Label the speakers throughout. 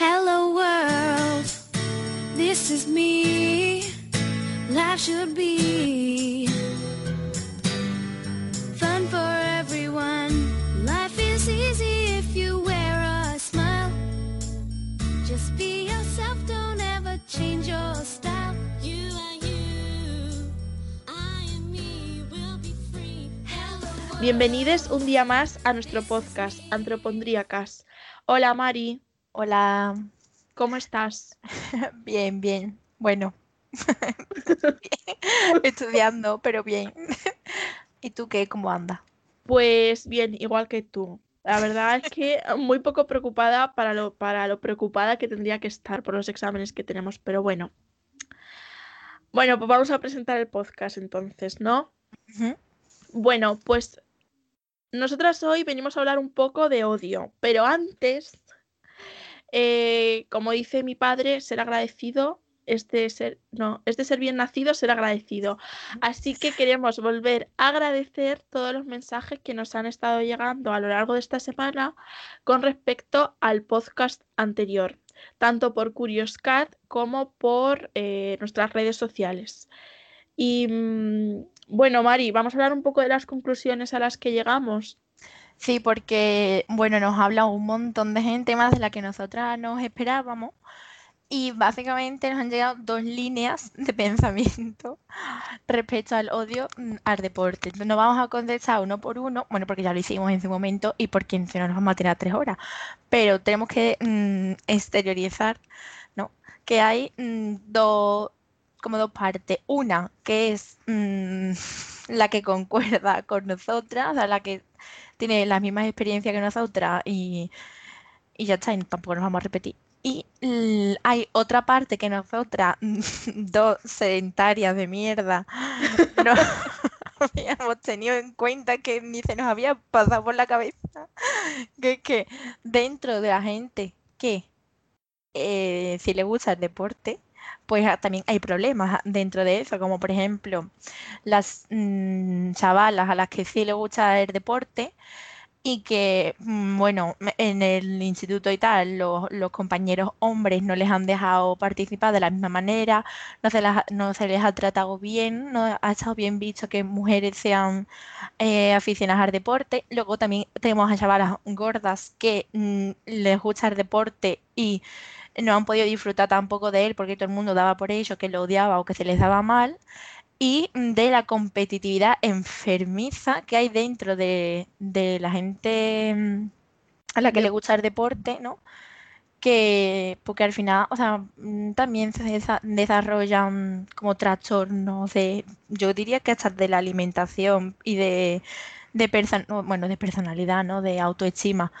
Speaker 1: Hello world, this is me. Life should be fun for everyone. Life is easy if you wear a smile. Just be yourself, don't ever change your style. You are you, I am me, we'll be free. Hello.
Speaker 2: Bienvenidos un día más a nuestro podcast Antropondríacas. Hola Mari,
Speaker 3: Hola,
Speaker 2: ¿cómo estás?
Speaker 3: bien, bien. Bueno, estudiando, pero bien. ¿Y tú qué? ¿Cómo andas?
Speaker 2: Pues bien, igual que tú. La verdad es que muy poco preocupada para lo, para lo preocupada que tendría que estar por los exámenes que tenemos, pero bueno. Bueno, pues vamos a presentar el podcast entonces, ¿no? Bueno, pues nosotras hoy venimos a hablar un poco de odio, pero antes, eh, como dice mi padre, ser agradecido es de ser, no, es de ser bien nacido, ser agradecido. Así que queremos volver a agradecer todos los mensajes que nos han estado llegando a lo largo de esta semana con respecto al podcast anterior, tanto por Curious Cat como por eh, nuestras redes sociales. Y mm, bueno, Mari, vamos a hablar un poco de las conclusiones a las que llegamos.
Speaker 3: Sí, porque, bueno, nos habla un montón de gente más de la que nosotras nos esperábamos. Y básicamente nos han llegado dos líneas de pensamiento respecto al odio mm, al deporte. Entonces no vamos a contestar uno por uno, bueno, porque ya lo hicimos en su momento y porque si no nos vamos a tirar tres horas. Pero tenemos que mm, exteriorizar, ¿no? Que hay mm, dos, como dos partes. Una que es la que concuerda con nosotras, o la que tiene las mismas experiencias que nosotras y, y ya está, y tampoco nos vamos a repetir. Y hay otra parte que nosotras, dos sedentarias de mierda, no habíamos tenido en cuenta que ni se nos había pasado por la cabeza, que es que dentro de la gente que eh, si le gusta el deporte, pues ah, también hay problemas dentro de eso, como por ejemplo las mm, chavalas a las que sí le gusta el deporte y que, mm, bueno, en el instituto y tal, los, compañeros hombres no les han dejado participar de la misma manera, no se, las- no se les ha tratado bien, no ha estado bien visto que mujeres sean eh, aficionadas al deporte. Luego también tenemos a chavalas gordas que mm, les gusta el deporte y no han podido disfrutar tampoco de él porque todo el mundo daba por ello que lo odiaba o que se les daba mal y de la competitividad enfermiza que hay dentro de, de la gente mm, a la que le gusta el deporte, ¿no? Que, porque al final, o sea, mm, también se desa- desarrollan como trastornos de, yo diría que hasta de la alimentación y de, de bueno, de personalidad, ¿no? De autoestima.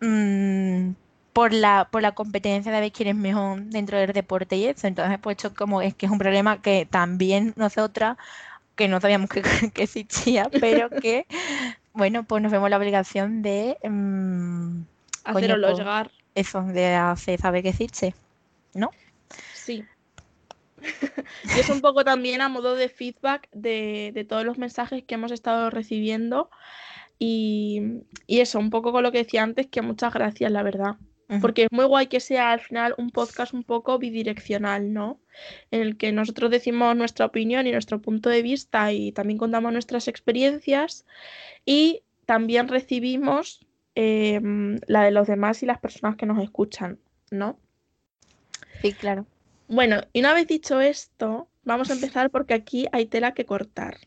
Speaker 3: mm, por la, por la competencia de ver quién es mejor dentro del deporte y eso. Entonces, pues esto como es que es un problema que también nosotras, que no sabíamos que, que existía, pero que, bueno, pues nos vemos la obligación de mm, coño,
Speaker 2: Haceroslo
Speaker 3: pues,
Speaker 2: llegar.
Speaker 3: eso, de hacer saber que existe, ¿no?
Speaker 2: Sí. Y es un poco también a modo de feedback de, de todos los mensajes que hemos estado recibiendo. Y, y eso, un poco con lo que decía antes, que muchas gracias, la verdad. Porque es muy guay que sea al final un podcast un poco bidireccional, ¿no? En el que nosotros decimos nuestra opinión y nuestro punto de vista y también contamos nuestras experiencias y también recibimos em, la de los demás y las personas que nos escuchan, ¿no?
Speaker 3: Sí, claro.
Speaker 2: Bueno, y una vez dicho esto, vamos a empezar porque aquí hay tela que cortar.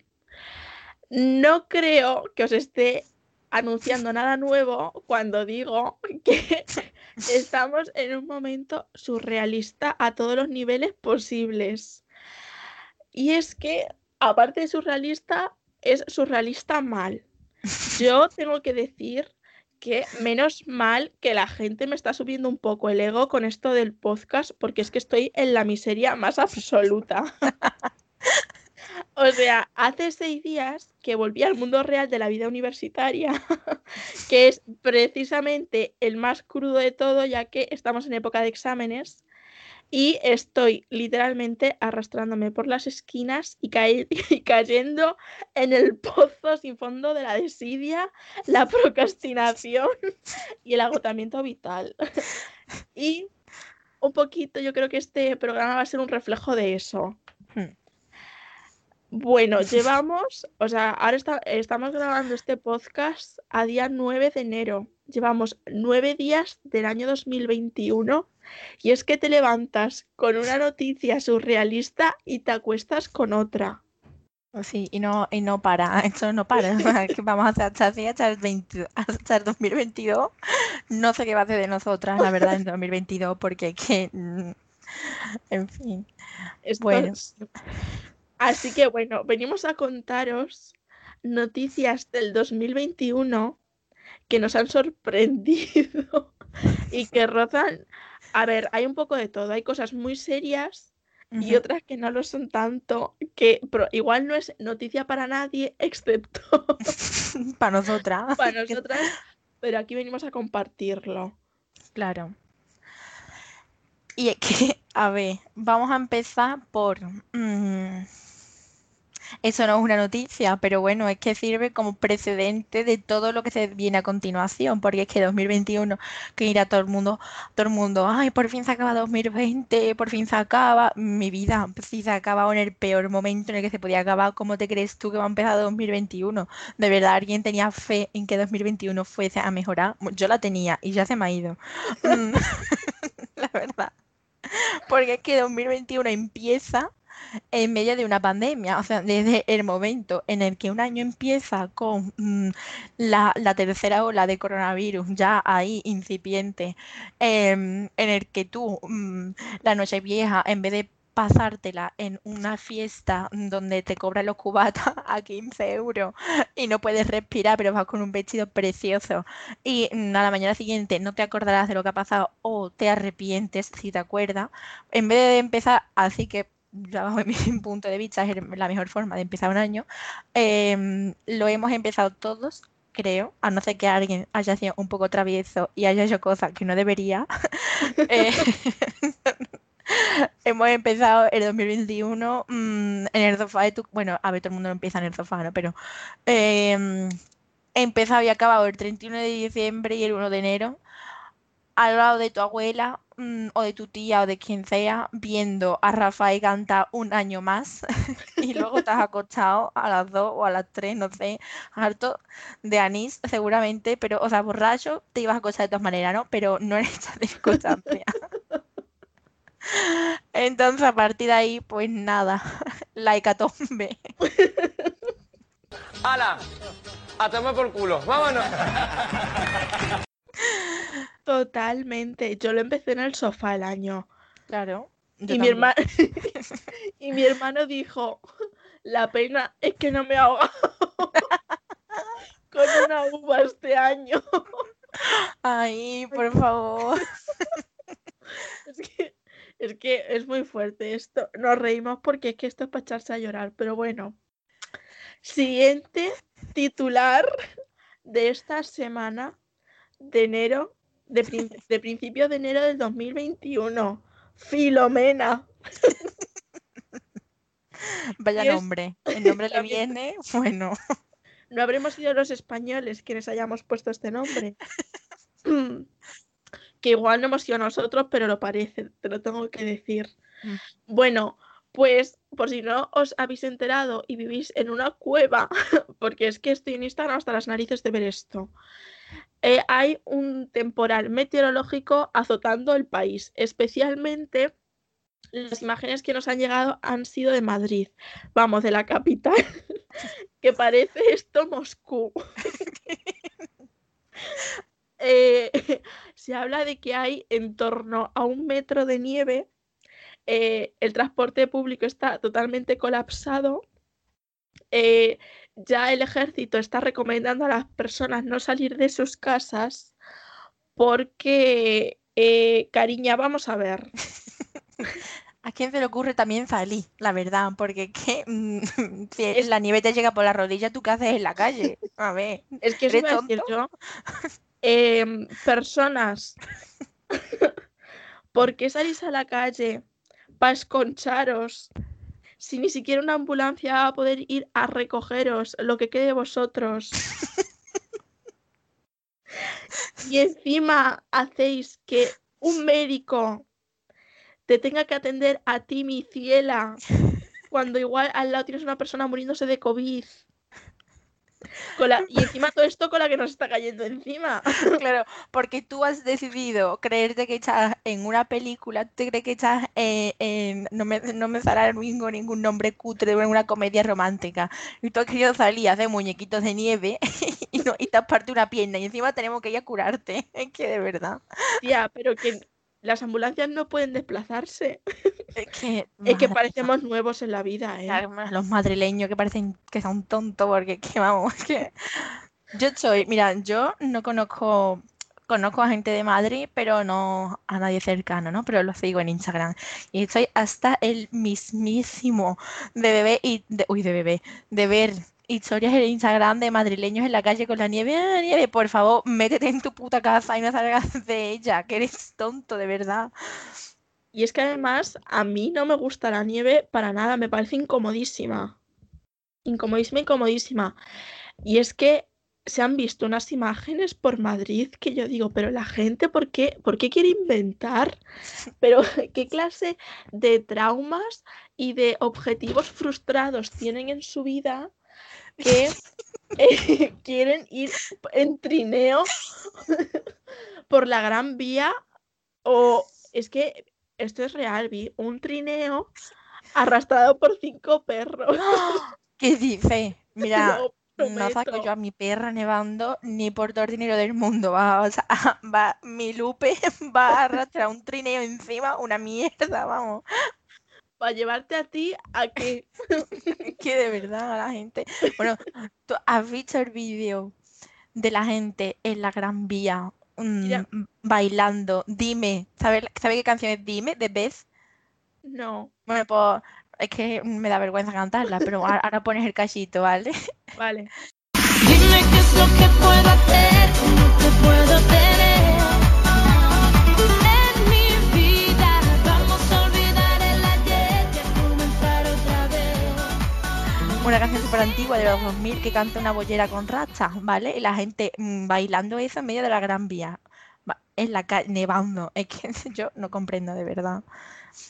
Speaker 2: No creo que os esté anunciando nada nuevo cuando digo que estamos en un momento surrealista a todos los niveles posibles. Y es que, aparte de surrealista, es surrealista mal. Yo tengo que decir que menos mal que la gente me está subiendo un poco el ego con esto del podcast, porque es que estoy en la miseria más absoluta. O sea, hace seis días que volví al mundo real de la vida universitaria, que es precisamente el más crudo de todo, ya que estamos en época de exámenes. Y estoy literalmente arrastrándome por las esquinas y, cayendo en el pozo sin fondo de la desidia, la procrastinación y el agotamiento vital. Y un poquito, yo creo que este programa va a ser un reflejo de eso.
Speaker 3: Hmm.
Speaker 2: Bueno, llevamos, o sea, ahora está- estamos grabando este podcast a día 9 de enero. Llevamos nueve días del año 2021 y es que te levantas con una noticia surrealista y te acuestas con otra.
Speaker 3: Sí, y no, y no para, esto no para. vamos a hacer hasta, hasta, el 20 hasta el 2022. No sé qué va a hacer de nosotras, la verdad, en 2022, porque que, mm, en fin.
Speaker 2: Esto
Speaker 3: Bueno.
Speaker 2: es- Así que bueno, venimos a contaros noticias del 2021 que nos han sorprendido y que rozan. A ver, hay un poco de todo. Hay cosas muy serias y otras que no lo son tanto, que pero igual no es noticia para nadie, excepto
Speaker 3: Para nosotras.
Speaker 2: para nosotras, pero aquí venimos a compartirlo.
Speaker 3: Claro. Y es que, a ver, vamos a empezar por... mm, eso no es una noticia, pero bueno, es que sirve como precedente de todo lo que se viene a continuación, porque es que 2021, que irá todo el mundo, todo el mundo, ay, por fin se acaba 2020, por fin se acaba. Mi vida, si se ha acabado en el peor momento en el que se podía acabar, ¿cómo te crees tú que va a empezar 2021? ¿De verdad alguien tenía fe en que 2021 fuese a mejorar? Yo la tenía y ya se me ha ido. Mm, La verdad. Porque es que 2021 empieza en medio de una pandemia, o sea, desde el momento en el que un año empieza con mm, la, tercera ola de coronavirus ya ahí incipiente, em, en el que tú mm, la noche vieja, en vez de pasártela en una fiesta donde te cobran los cubatas a 15 euros y no puedes respirar, pero vas con un vestido precioso y mm, a la mañana siguiente no te acordarás de lo que ha pasado o te arrepientes si te acuerdas, en vez de empezar así que ya bajo mi punto de vista es la mejor forma de empezar un año, em, lo hemos empezado todos, creo, a no ser que alguien haya sido un poco travieso y haya hecho cosas que no debería. Eh, Hemos empezado el 2021 mm, en el sofá de tu... Bueno, a ver, todo el mundo empieza en el sofá, ¿no? Pero em, he empezado y acabado el 31 de diciembre y el 1 de enero al lado de tu abuela mm, o de tu tía o de quien sea, viendo a Rafael cantar un año más y luego te has acostado a las 2 o a las 3, no sé, harto de anís seguramente, pero, o sea, borracho te ibas a acostar de todas maneras, ¿no? Pero no en esta circunstancia. Entonces, a partir de ahí, pues nada, la hecatombe.
Speaker 4: ¡Hala! A tomar por culo. ¡Vámonos!
Speaker 2: Totalmente. Yo lo empecé en el sofá el año.
Speaker 3: Claro.
Speaker 2: Y mi, hermano, y mi hermano dijo, la pena es que no me he ahogado con una uva este año.
Speaker 3: Ay, por favor.
Speaker 2: Es que, es que es muy fuerte esto. Nos reímos porque es que esto es para echarse a llorar, pero bueno. Siguiente titular de esta semana de enero, de, prin- de principios de enero del 2021. Filomena.
Speaker 3: Vaya nombre. El nombre le viene, bueno.
Speaker 2: No habremos sido los españoles quienes hayamos puesto este nombre. que igual no hemos sido nosotros, pero lo parece, te lo tengo que decir.
Speaker 3: Mm.
Speaker 2: Bueno, pues por si no os habéis enterado y vivís en una cueva, porque es que estoy en Instagram hasta las narices de ver esto. Eh, hay un temporal meteorológico azotando el país, especialmente las imágenes que nos han llegado han sido de Madrid, vamos, de la capital, que parece esto Moscú. Eh, se habla de que hay en torno a un metro de nieve, eh, el transporte público está totalmente colapsado, ya el ejército está recomendando a las personas no salir de sus casas porque, eh, cariña, vamos a ver.
Speaker 3: ¿A quién se le ocurre también salir? La verdad, porque que mm, si la nieve te llega por la rodilla, ¿tú qué haces en la calle? A ver.
Speaker 2: Es que
Speaker 3: ¿Eres
Speaker 2: a decir
Speaker 3: tonto?
Speaker 2: yo. Em, personas, ¿por qué salís a la calle para esconcharos si ni siquiera una ambulancia va a poder ir a recogeros lo que quede de vosotros? Y encima hacéis que un médico te tenga que atender a ti, mi ciela, cuando igual al lado tienes una persona muriéndose de COVID. Con la- y encima todo esto con la que nos está cayendo encima.
Speaker 3: Claro, porque tú has decidido creerte que estás en una película, tú te crees que estás eh, en, no me, no me sale mismo ningún nombre cutre de una comedia romántica. Y tú has querido salir a hacer muñequitos de nieve y, no, y te has partido una pierna y encima tenemos que ir a curarte. Es que de verdad.
Speaker 2: Tía, pero que las ambulancias no pueden desplazarse.
Speaker 3: Es que,
Speaker 2: Es que
Speaker 3: madre
Speaker 2: parecemos nuevos en la vida, ¿eh?
Speaker 3: Los madrileños que parecen que son tontos porque que vamos, que yo soy, mira, yo no conozco, conozco a gente de Madrid, pero no a nadie cercano, ¿no? Pero lo sigo en Instagram. Y estoy hasta el mismísimo de bebé y de, uy, de bebé, de ver historias en Instagram de madrileños en la calle con la nieve. "Ah, nieve, por favor, métete en tu puta casa y no salgas de ella, que eres tonto, de verdad.
Speaker 2: Y es que además a mí no me gusta la nieve para nada, me parece incomodísima. Incomodísima, incomodísima. Y es que se han visto unas imágenes por Madrid que yo digo, pero la gente, ¿por qué, por qué quiere inventar? Pero qué clase de traumas y de objetivos frustrados tienen en su vida que eh, quieren ir en trineo por la Gran Vía o es que esto es real, vi un trineo arrastrado por cinco perros.
Speaker 3: ¿Qué dice? Mira, no saco yo a mi perra nevando ni por todo el dinero del mundo. Va, o sea, va, mi Lupe va a arrastrar un trineo encima, una mierda, vamos.
Speaker 2: Para llevarte a ti a que
Speaker 3: que de verdad la gente. Bueno, ¿tú has visto el vídeo de la gente en la Gran Vía mm,
Speaker 2: Mira.
Speaker 3: bailando? Dime, ¿sabes sabe qué canción es Dime? De Beth.
Speaker 2: no,
Speaker 3: Bueno, pues es que me da vergüenza cantarla, pero ahora, ahora pones el cachito, ¿vale?
Speaker 2: vale.
Speaker 1: Dime qué es lo que puedo hacer, cómo te puedo tener
Speaker 3: Una canción súper antigua de los 2000 que canta una bollera con rastas, ¿vale? Y la gente mm, bailando eso en medio de la Gran Vía. En la calle, nevando. Es que yo no comprendo de verdad.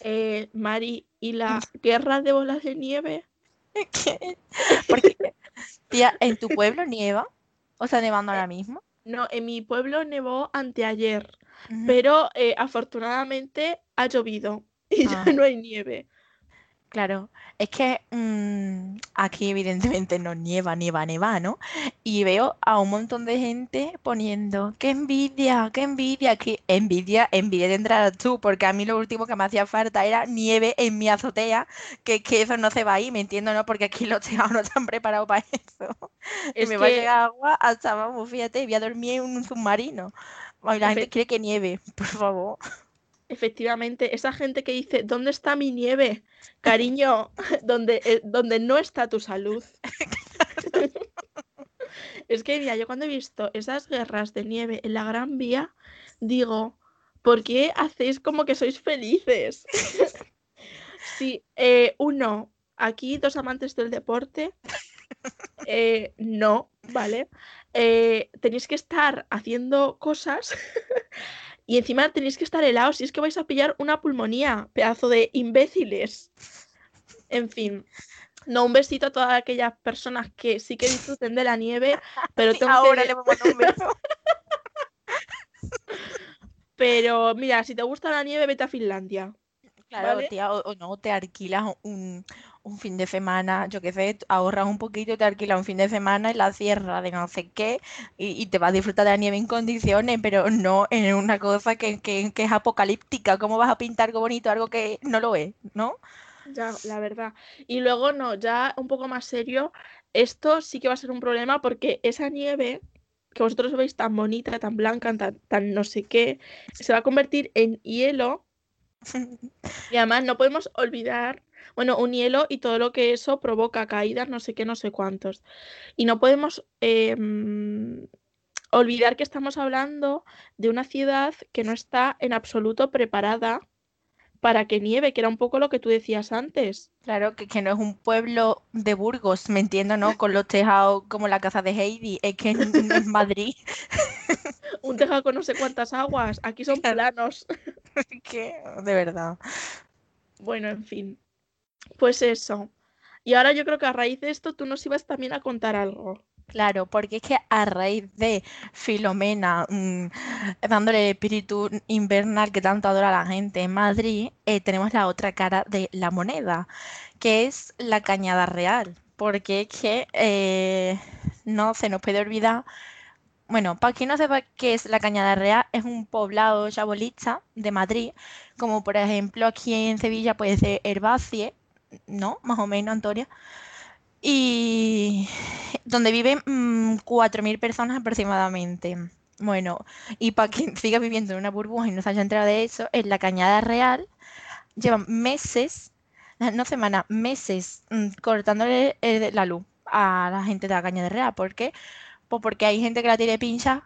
Speaker 2: Eh, Mari, ¿y la guerra de bolas de nieve?
Speaker 3: Porque, tía, ¿en tu pueblo nieva? ¿O está nevando ahora mismo?
Speaker 2: No, en mi pueblo nevó anteayer,
Speaker 3: Ujú.
Speaker 2: pero eh, afortunadamente ha llovido y ya
Speaker 3: Ah.
Speaker 2: no hay nieve.
Speaker 3: Claro, es que mm, aquí evidentemente no nieva, nieva, nieva, ¿no? Y veo a un montón de gente poniendo, qué envidia, qué envidia, qué envidia, envidia tendrás tú, porque a mí lo último que me hacía falta era nieve en mi azotea, que, que eso no se va ahí, me entiendo, ¿no? Porque aquí los tejados no están preparados para eso. Y
Speaker 2: Es
Speaker 3: me va a
Speaker 2: que-
Speaker 3: llegar agua hasta, vamos, fíjate, voy a dormir en un submarino. Ay, la gente quiere que nieve, por favor.
Speaker 2: Efectivamente, esa gente que dice, ¿dónde está mi nieve? Cariño, donde, eh, no está tu salud. Es que, mira, yo cuando he visto esas guerras de nieve en la Gran Vía, digo, ¿por qué hacéis como que sois felices? Sí, eh, uno, aquí dos amantes del deporte, eh, no, ¿vale? Eh, tenéis que estar haciendo cosas y encima tenéis que estar helados si es que vais a pillar una pulmonía, pedazo de imbéciles. En fin. No, un besito a todas aquellas personas que sí que disfruten de la nieve, pero tengo
Speaker 3: Ahora le vamos a dar un beso.
Speaker 2: Pero mira, si te gusta la nieve, vete a Finlandia.
Speaker 3: Claro,
Speaker 2: ¿vale?
Speaker 3: tía, o, o no, te alquilas un, un fin de semana, yo qué sé, ahorras un poquito te alquilas un fin de semana en la sierra de no sé qué y, y te vas a disfrutar de la nieve en condiciones, pero no en una cosa que, que- que es apocalíptica. ¿Cómo vas a pintar algo bonito, algo que no lo es, ¿no?
Speaker 2: Ya, la verdad. Y luego, no, ya un poco más serio, esto sí que va a ser un problema porque esa nieve que vosotros veis tan bonita, tan blanca, tan, tan no sé qué, se va a convertir en hielo. Y además no podemos olvidar, bueno, un hielo y todo lo que eso provoca, caídas, no sé qué, no sé cuántos. Y no podemos em, olvidar que estamos hablando de una ciudad que no está en absoluto preparada para que nieve, que era un poco lo que tú decías antes.
Speaker 3: Claro, que, que no es un pueblo de Burgos, me entiendo, ¿no? Con los tejados como la casa de Heidi, es que no es Madrid.
Speaker 2: Un tejado con no sé cuántas aguas, aquí son planos.
Speaker 3: que, de verdad.
Speaker 2: Bueno, en fin. Pues eso. Y ahora yo creo que a raíz de esto tú nos ibas también a contar algo.
Speaker 3: Claro, porque es que a raíz de Filomena mm, dándole el espíritu invernal que tanto adora la gente en Madrid, eh, tenemos la otra cara de la moneda, que es la Cañada Real. Porque es que eh, no se nos puede olvidar. Bueno, para quien no sepa qué es la Cañada Real, es un poblado chabolista de Madrid, como por ejemplo aquí en Sevilla puede ser Herbacie, ¿no? Más o menos, Antonia. Y donde viven mm, 4.000 personas aproximadamente. Bueno, y para quien siga viviendo en una burbuja y no se haya enterado de eso, en la Cañada Real llevan meses, no semanas, meses mm, cortándole eh, la luz a la gente de la Cañada Real. ¿Por qué? Pues porque hay gente que la tiene pincha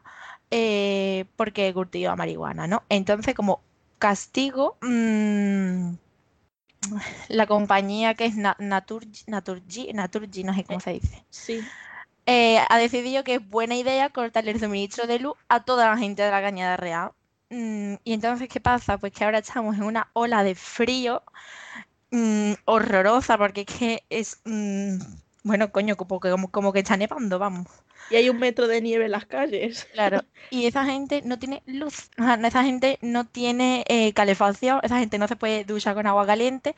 Speaker 3: eh, porque cultiva marihuana, ¿no? Entonces, como castigo, mm, la compañía que es Na- Naturgy, Naturgy, Naturgy, no sé cómo se dice,
Speaker 2: Sí.
Speaker 3: eh, ha decidido que es buena idea cortarle el suministro de luz a toda la gente de la Cañada Real. Mm, y entonces, ¿qué pasa? Pues que ahora estamos en una ola de frío mm, horrorosa, porque es que es, mm, bueno, coño, como que, como, como que está nevando, vamos.
Speaker 2: Y hay un metro de nieve en las calles.
Speaker 3: Claro, y esa gente no tiene luz, o sea, esa gente no tiene eh, calefacción, esa gente no se puede duchar con agua caliente,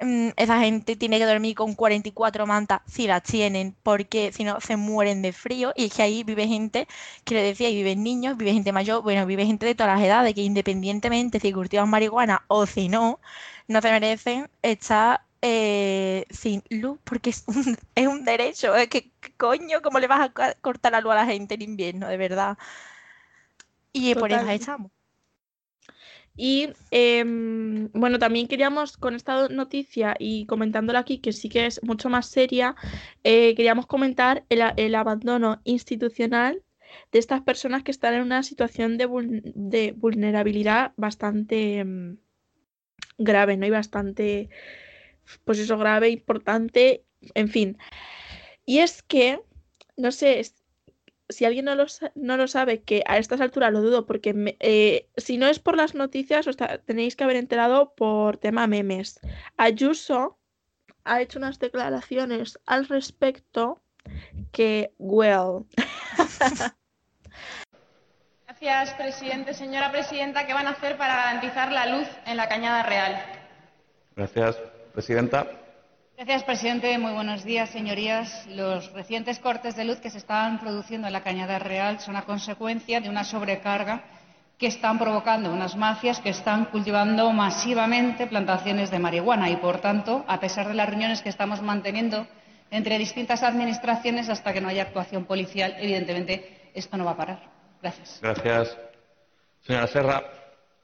Speaker 3: mm, esa gente tiene que dormir con 44 mantas si las tienen, porque si no se mueren de frío, y es que ahí vive gente, que le decía, y viven niños, vive gente mayor, bueno, vive gente de todas las edades, que independientemente si cultivan marihuana o si no, no se merecen estar eh, sin luz, porque es un, es un derecho, es que ¿qué coño, ¿cómo le vas a cortar la luz a la gente en invierno, de verdad? Y por eso echamos.
Speaker 2: Y em, bueno, también queríamos, con esta noticia y comentándola aquí, que sí que es mucho más seria, eh, queríamos comentar el, el abandono institucional de estas personas que están en una situación de, vul- de vulnerabilidad bastante em, grave, ¿no? Y bastante, pues eso, grave, importante, en fin. Y es que, no sé, si alguien no lo, sa- no lo sabe, que a estas alturas lo dudo, porque me- eh, si no es por las noticias, os tenéis que haber enterado por tema memes. Ayuso ha hecho unas declaraciones al respecto que, well,
Speaker 5: Gracias, presidente. Señora presidenta, ¿qué van a hacer para garantizar la luz en la Cañada Real?
Speaker 6: Gracias, presidenta.
Speaker 7: Gracias, presidente. Muy buenos días, señorías. Los recientes cortes de luz que se están produciendo en la Cañada Real son a consecuencia de una sobrecarga que están provocando unas mafias que están cultivando masivamente plantaciones de marihuana y, por tanto, a pesar de las reuniones que estamos manteniendo entre distintas administraciones hasta que no haya actuación policial, evidentemente esto no va a parar. Gracias.
Speaker 6: Gracias. Señora Serra.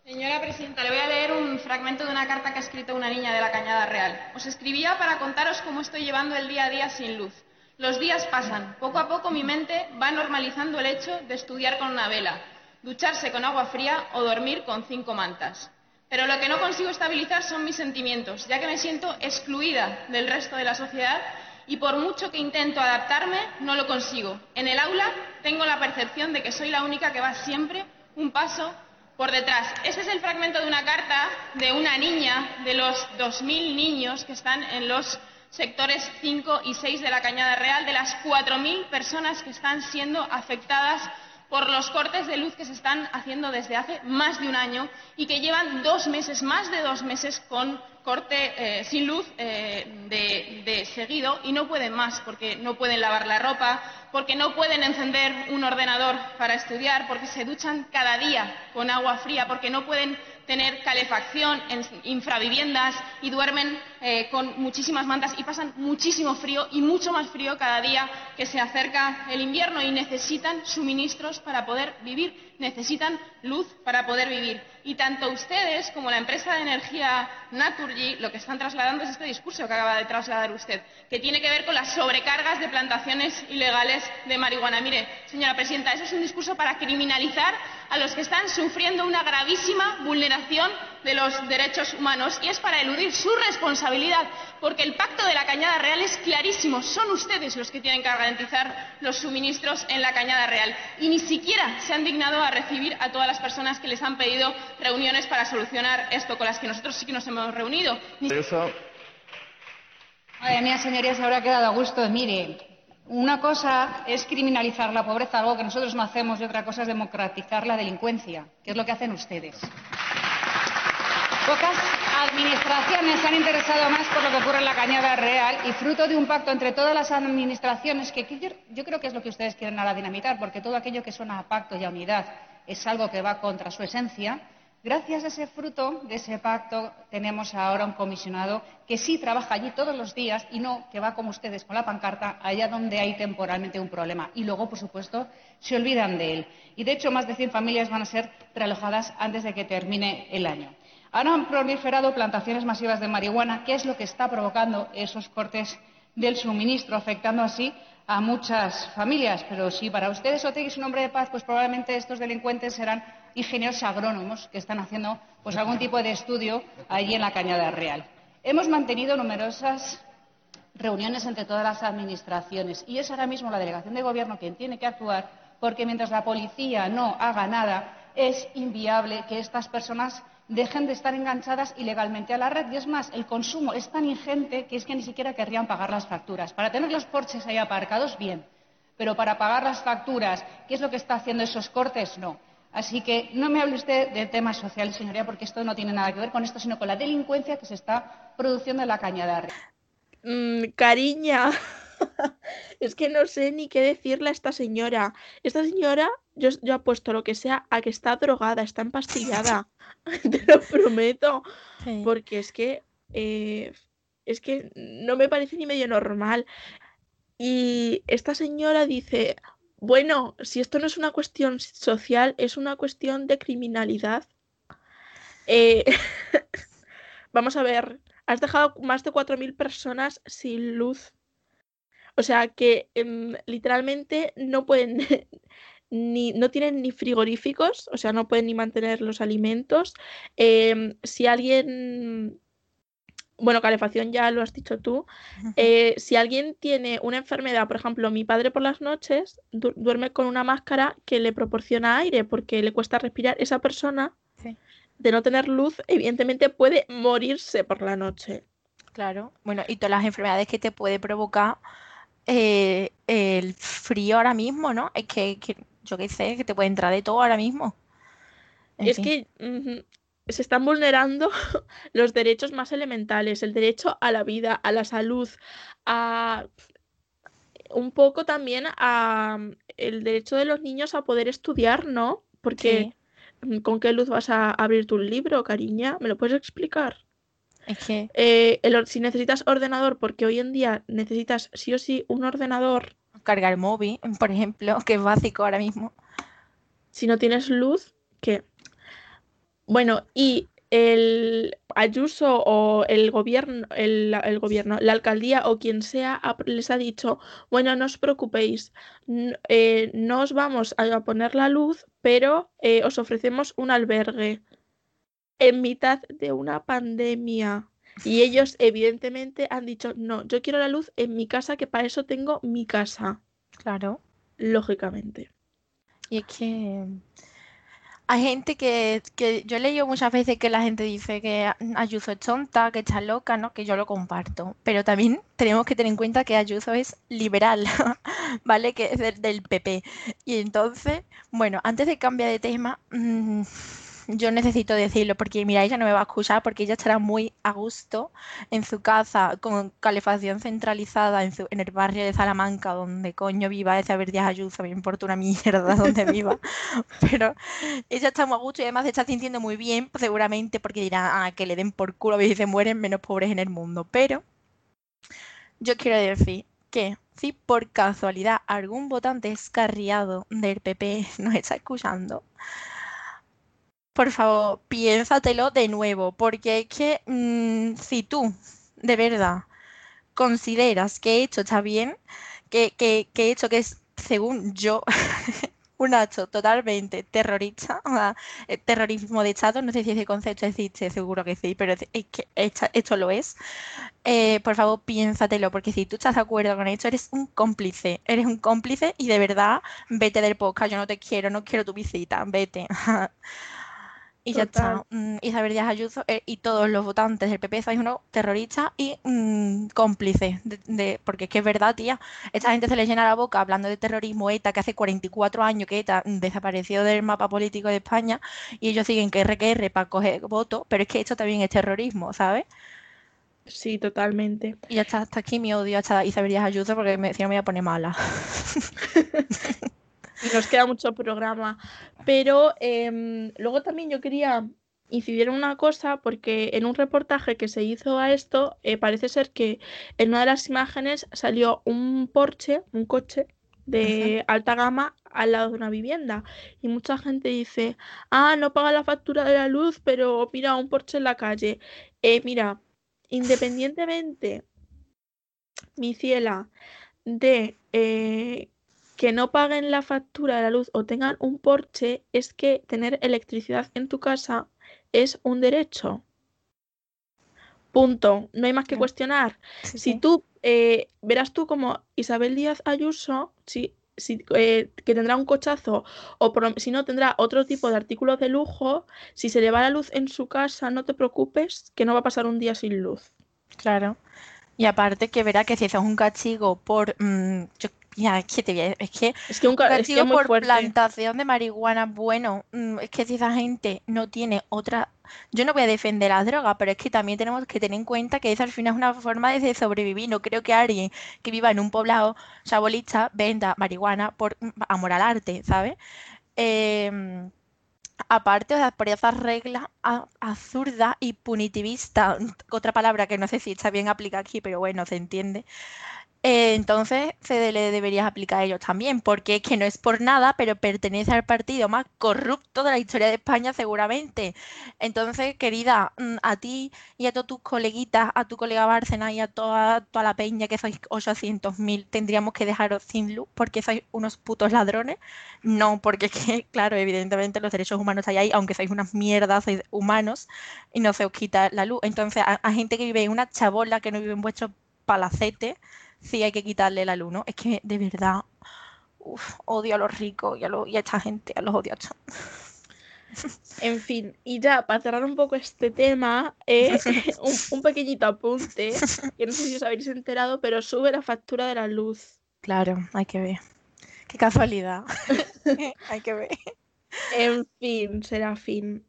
Speaker 5: Señora presidenta, le voy a leer un fragmento de una carta que ha escrito una niña de la Cañada Real. Os escribía para contaros cómo estoy llevando el día a día sin luz. Los días pasan. Poco a poco mi mente va normalizando el hecho de estudiar con una vela, ducharse con agua fría o dormir con cinco mantas. Pero lo que no consigo estabilizar son mis sentimientos, ya que me siento excluida del resto de la sociedad y por mucho que intento adaptarme, no lo consigo. En el aula tengo la percepción de que soy la única que va siempre un paso por detrás. Este es el fragmento de una carta de una niña de los 2.000 niños que están en los sectores 5 y 6 de la Cañada Real, de las 4.000 personas que están siendo afectadas por los cortes de luz que se están haciendo desde hace más de un año y que llevan dos meses, más de dos meses, con corte eh, sin luz eh, de, de seguido y no pueden más porque no pueden lavar la ropa, porque no pueden encender un ordenador para estudiar, porque se duchan cada día con agua fría, porque no pueden tener calefacción en infraviviendas y duermen eh, con muchísimas mantas y pasan muchísimo frío y mucho más frío cada día que se acerca el invierno y necesitan suministros para poder vivir, necesitan luz para poder vivir. Y tanto ustedes como la empresa de energía Naturgy lo que están trasladando es este discurso que acaba de trasladar usted, que tiene que ver con las sobrecargas de plantaciones ilegales de marihuana. Mire, señora presidenta, eso es un discurso para criminalizar a los que están sufriendo una gravísima vulneración de los derechos humanos y es para eludir su responsabilidad, porque el pacto de la Cañada Real es clarísimo. Son ustedes los que tienen que garantizar los suministros en la Cañada Real y ni siquiera se han dignado a recibir a todas las personas que les han pedido reuniones para solucionar esto, con las que nosotros sí que nos hemos reunido. Ni
Speaker 7: Madre mía, señorías, se habrá quedado a gusto. Mire, una cosa es criminalizar la pobreza, algo que nosotros no hacemos, y otra cosa es democratizar la delincuencia, que es lo que hacen ustedes. Pocas administraciones se han interesado más por lo que ocurre en la Cañada Real y fruto de un pacto entre todas las administraciones, que yo creo que es lo que ustedes quieren ahora dinamitar, porque todo aquello que suena a pacto y a unidad es algo que va contra su esencia, Gracias a ese fruto de ese pacto tenemos ahora un comisionado que sí trabaja allí todos los días y no que va como ustedes con la pancarta allá donde hay temporalmente un problema. Y luego, por supuesto, se olvidan de él. Y, de hecho, más de 100 familias van a ser realojadas antes de que termine el año. Ahora han proliferado plantaciones masivas de marihuana, que es lo que está provocando esos cortes del suministro, afectando así a muchas familias. Pero si para ustedes Otegi es un hombre de paz, pues probablemente estos delincuentes serán ingenieros agrónomos que están haciendo pues, algún tipo de estudio allí en la Cañada Real. Hemos mantenido numerosas reuniones entre todas las administraciones y es ahora mismo la delegación de gobierno quien tiene que actuar porque mientras la policía no haga nada es inviable que estas personas dejen de estar enganchadas ilegalmente a la red. Y es más, el consumo es tan ingente que es que ni siquiera querrían pagar las facturas. Para tener los porches ahí aparcados, bien. Pero para pagar las facturas, ¿qué es lo que está haciendo esos cortes? No. Así que no me hable usted de temas sociales, señoría, porque esto no tiene nada que ver con esto, sino con la delincuencia que se está produciendo en la cañada.
Speaker 2: Mm, cariña, es que no sé ni qué decirle a esta señora. Esta señora, yo, yo apuesto lo que sea a que está drogada, está empastillada. Te lo prometo. Porque es que, eh, es que no me parece ni medio normal. Y esta señora dice, bueno, si esto no es una cuestión social, es una cuestión de criminalidad. Eh, vamos a ver, has dejado más de 4.000 personas sin luz. O sea que em, literalmente no pueden ni, no tienen ni frigoríficos, o sea, no pueden ni mantener los alimentos. Em, si alguien bueno, calefacción ya lo has dicho tú. Eh, si alguien tiene una enfermedad, por ejemplo, mi padre por las noches duerme con una máscara que le proporciona aire porque le cuesta respirar. Esa persona, de no tener luz, evidentemente puede morirse por la noche.
Speaker 3: Claro, bueno, y todas las enfermedades que te puede provocar eh, el frío ahora mismo, ¿no? Es que, yo qué sé, que te puede entrar de todo ahora mismo.
Speaker 2: es que se están vulnerando los derechos más elementales, el derecho a la vida, a la salud, a un poco también a el derecho de los niños a poder estudiar, ¿no? Porque ¿con qué luz vas a abrir tu libro, cariña? ¿Me lo puedes explicar?
Speaker 3: Es que
Speaker 2: eh, si necesitas ordenador, porque hoy en día necesitas sí o sí un ordenador.
Speaker 3: Cargar móvil, por ejemplo, que es básico ahora mismo.
Speaker 2: Si no tienes luz, ¿qué? Bueno, y el Ayuso o el gobierno, el, gobierno, la alcaldía o quien sea les ha dicho, bueno, no os preocupéis, eh, no os vamos a poner la luz, pero eh, os ofrecemos un albergue en mitad de una pandemia. Y ellos evidentemente han dicho, no, yo quiero la luz en mi casa, que para eso tengo mi casa.
Speaker 3: Claro.
Speaker 2: Lógicamente.
Speaker 3: Y es que hay gente que, que, yo he leído muchas veces que la gente dice que Ayuso es tonta, que está loca, ¿no? Que yo lo comparto. Pero también tenemos que tener en cuenta que Ayuso es liberal, ¿vale? Que es del, PP. Y entonces, bueno, antes de cambiar de tema, mm, yo necesito decirlo porque, mira, ella no me va a escuchar porque ella estará muy a gusto en su casa con calefacción centralizada en, su, en el barrio de Salamanca, donde coño viva ese Díaz Ayuso, me importa una mierda donde viva. Pero ella está muy a gusto y además se está sintiendo muy bien, seguramente porque dirá, ah, que le den por culo y se mueren menos pobres en el mundo. Pero yo quiero decir que si por casualidad algún votante escarriado del PP nos está escuchando, por favor, piénsatelo de nuevo, porque es que mm, si tú de verdad consideras que he hecho está bien, que, que, que he hecho que es, según yo, un acto totalmente terrorista, o sea, eh, terrorismo de Estado, no sé si ese concepto existe, seguro que sí, pero esto lo es. Eh, por favor, piénsatelo, porque si tú estás de acuerdo con esto, eres un cómplice, eres un cómplice y de verdad, vete del podcast, yo no te quiero, no quiero tu visita, vete. Y ya está. Mm, Isabel Díaz Ayuso eh, y todos los votantes del PP sois unos terroristas y mm, cómplices. De, de- porque es que es verdad, tía. Esta gente se les llena la boca hablando de terrorismo ETA, que hace 44 años que ETA desapareció del mapa político de España y ellos siguen que R que R para coger votos, pero es que esto también es terrorismo, ¿sabes?
Speaker 2: Sí, totalmente.
Speaker 3: Y ya está, hasta aquí mi odio hasta Isabel Díaz Ayuso porque me, si no me voy a poner mala.
Speaker 2: Y nos queda mucho programa. Pero em, luego también yo quería incidir en una cosa, porque en un reportaje que se hizo a esto, eh, parece ser que en una de las imágenes salió un Porsche, un coche de alta gama al lado de una vivienda. Y mucha gente dice, ah, no paga la factura de la luz, pero mira, un Porsche en la calle. Eh, mira, independientemente, mi ciela, de eh, que no paguen la factura de la luz o tengan un Porsche, es que tener electricidad en tu casa es un derecho. Punto. No hay más que cuestionar.
Speaker 3: Sí,
Speaker 2: Si
Speaker 3: sí.
Speaker 2: tú eh, verás tú como Isabel Díaz Ayuso, si, si, eh, que tendrá un cochazo o por si no tendrá otro tipo de artículos de lujo, si se le va la luz en su casa, no te preocupes, que no va a pasar un día sin luz.
Speaker 3: Claro. Y aparte que verá que si eso es un castigo por... mm, yo, ya, es que te voy a- es que
Speaker 2: Es que un es que
Speaker 3: por
Speaker 2: fuerte.
Speaker 3: plantación de marihuana, bueno, mm, es que si esa gente no tiene otra... Yo no voy a defender las drogas, pero es que también tenemos que tener en cuenta que esa al final es una forma de sobrevivir. No creo que alguien que viva en un poblado chabolista venda marihuana por mm, amor al arte, ¿sabes? Em, aparte, o sea, por esas reglas absurdas y punitivistas, otra palabra que no sé si está bien aplicada aquí, pero bueno, se entiende. Eh, entonces se le debería aplicar a ellos también, porque es que no es por nada, pero pertenece al partido más corrupto de la historia de España seguramente. Entonces, querida, mm, a ti y a todos tus coleguitas, a tu colega Bárcena y a toda, toda la peña, que sois 800.000, tendríamos que dejaros sin luz porque sois unos putos ladrones. No, porque que, claro, evidentemente los derechos humanos están ahí, aunque sois unas mierdas, sois humanos y no se os quita la luz. Entonces, a, a gente que vive en una chabola, que no vive en vuestro palacete, sí hay que quitarle la luz, ¿no? Es que de verdad uf, odio a los ricos y a, y a esta gente, a los odio a esta-
Speaker 2: En fin, y ya para cerrar un poco este tema, eh, un, un pequeñito apunte, que no sé si os habéis enterado, pero sube la factura de la luz.
Speaker 3: Claro, hay que ver. Qué casualidad. hay que ver.
Speaker 2: En fin, será fin.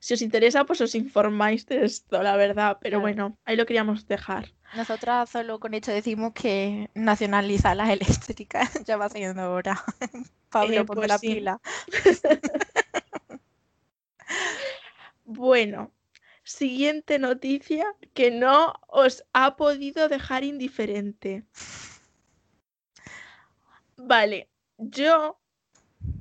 Speaker 2: Si os interesa, pues os informáis de esto, la verdad, pero
Speaker 3: Claro.
Speaker 2: bueno, ahí lo queríamos dejar.
Speaker 3: Nosotras solo con esto decimos que nacionalizar las eléctricas ya va siendo hora. Pablo,
Speaker 2: Eh,
Speaker 3: ponte
Speaker 2: pues
Speaker 3: la
Speaker 2: sí.
Speaker 3: pila.
Speaker 2: Bueno, siguiente noticia que no os ha podido dejar indiferente. Vale, yo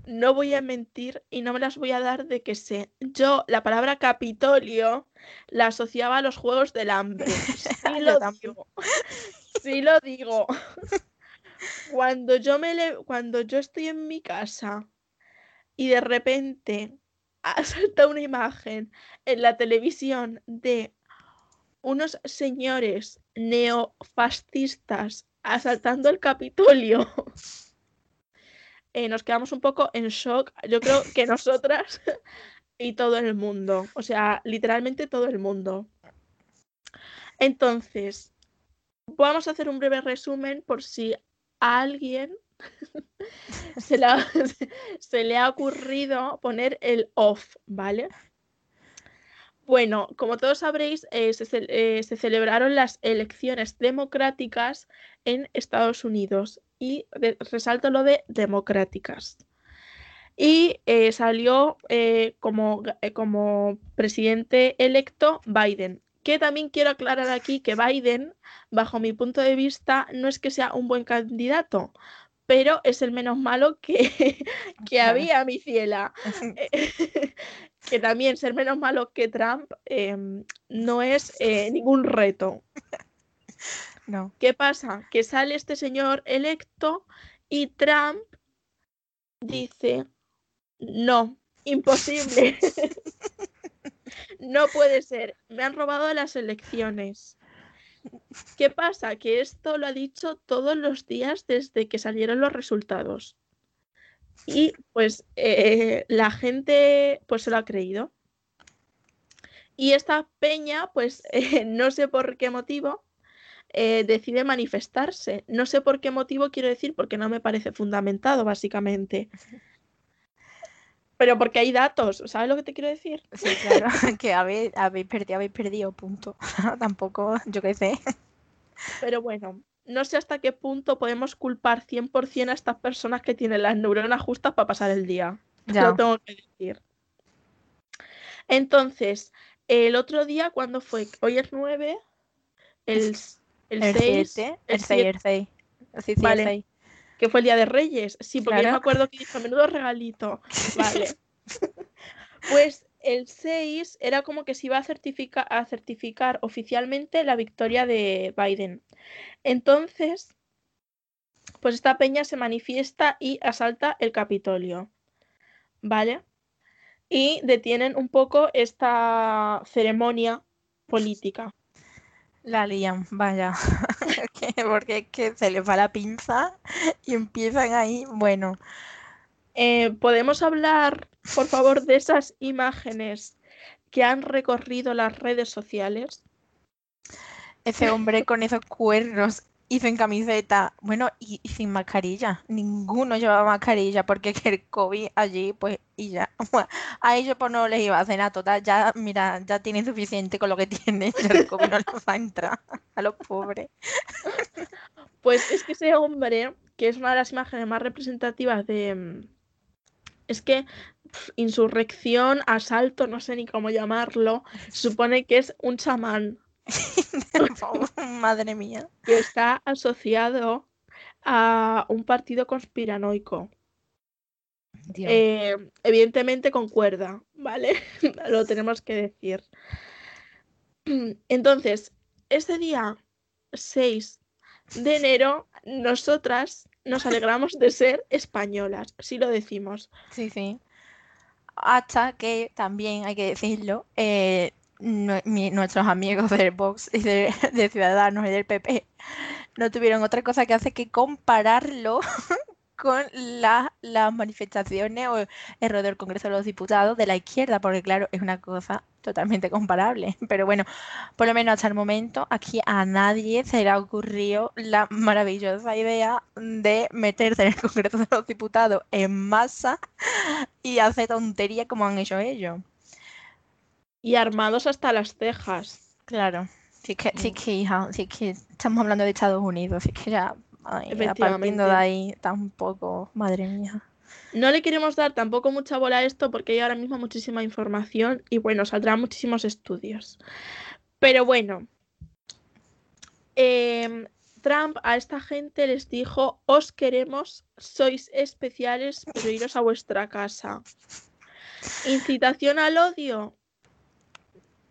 Speaker 2: no voy a mentir y no me las voy a dar de que sé. Yo la palabra Capitolio la asociaba a los Juegos del Hambre. Sí lo digo. Sí lo digo. Cuando yo me le- cuando yo estoy en mi casa y de repente ha saltado una imagen en la televisión de unos señores neofascistas asaltando el Capitolio. Eh, nos quedamos un poco en shock. Yo creo que nosotras y todo el mundo. O sea, literalmente todo el mundo. Entonces, vamos a hacer un breve resumen por si a alguien se, le ha, se le ha ocurrido poner el off, ¿vale? Bueno, como todos sabréis, eh, se, ce- eh, se celebraron las elecciones democráticas en Estados Unidos y resalto lo de democráticas. Y eh, salió como, como presidente electo Biden, que también quiero aclarar aquí que Biden, bajo mi punto de vista, no es que sea un buen candidato, pero es el menos malo que, que había, mi ciela. que también ser menos malo que Trump em, no es eh, ningún reto.
Speaker 3: No.
Speaker 2: ¿Qué pasa? Que sale este señor electo y Trump dice, no, imposible. no puede ser, me han robado las elecciones. ¿Qué pasa? Que esto lo ha dicho todos los días desde que salieron los resultados. Y pues eh, la gente pues se lo ha creído. Y esta peña, pues eh, no sé por qué motivo, eh, decide manifestarse. No sé por qué motivo quiero decir, porque no me parece fundamentado, básicamente. Pero porque hay datos, ¿sabes lo que te quiero decir?
Speaker 3: Sí, claro, que habéis, habéis perdido, habéis perdido, punto. Tampoco, yo qué sé.
Speaker 2: Pero bueno, no sé hasta qué punto podemos culpar 100% a estas personas que tienen las neuronas justas para pasar el día.
Speaker 3: Ya.
Speaker 2: Lo tengo que decir. Entonces, el otro día, cuando fue? Hoy es 9, el, el,
Speaker 3: El
Speaker 2: 6,
Speaker 3: 7,
Speaker 2: el
Speaker 3: el 6,
Speaker 2: 7,
Speaker 3: el 6. Sí, sí,
Speaker 2: Vale.
Speaker 3: el 6.
Speaker 2: que fue el día de Reyes. Sí, porque yo me
Speaker 3: Claro.
Speaker 2: acuerdo que dijo, menudo regalito. Vale. Pues el 6 era como que se iba a, certifica- a certificar oficialmente la victoria de Biden. Entonces, pues esta peña se manifiesta y asalta el Capitolio. ¿Vale? Y detienen un poco esta ceremonia política.
Speaker 3: La lían, vaya. Que- Porque es que se les va la pinza y empiezan ahí, bueno.
Speaker 2: Eh, ¿podemos hablar, por favor, de esas imágenes que han recorrido las redes sociales?
Speaker 3: Ese hombre con esos cuernos y sin camiseta, bueno, y, y sin mascarilla. Ninguno llevaba mascarilla porque que el COVID allí, pues, y ya. A ellos pues no les iba a hacer nada total. Ya, mira, ya tienen suficiente con lo que tienen. Ya el COVID no les va a entrar a los pobres.
Speaker 2: Pues es que ese hombre, que es una de las imágenes más representativas de... Es que insurrección, asalto, no sé ni cómo llamarlo, supone que es un chamán
Speaker 3: Madre mía.
Speaker 2: que está asociado a un partido conspiranoico. Eh, evidentemente concuerda, ¿vale? Lo tenemos que decir. Entonces, este día 6 de enero, nosotras nos alegramos de ser españolas, si lo decimos.
Speaker 3: Sí, sí. Hasta que también hay que decirlo, eh, nuestros amigos del Vox y de, de Ciudadanos y del PP no tuvieron otra cosa que hacer que compararlo con la- las manifestaciones o el rodeo del Congreso de los Diputados de la izquierda, porque claro, es una cosa totalmente comparable. Pero bueno, por lo menos hasta el momento aquí a nadie se le ha ocurrido la maravillosa idea de meterse en el Congreso de los Diputados en masa y hacer tonterías como han hecho ellos.
Speaker 2: Y armados hasta las cejas.
Speaker 3: Claro, sí que, sí es que, hija, sí es que estamos hablando de Estados Unidos, sí es que ya, ay,
Speaker 2: Efectivamente.
Speaker 3: de ahí tampoco, madre mía.
Speaker 2: No le queremos dar tampoco mucha bola a esto porque hay ahora mismo muchísima información y bueno, saldrán muchísimos estudios. Pero bueno, em, Trump a esta gente les dijo, os queremos, sois especiales, pero iros a vuestra casa. Incitación al odio.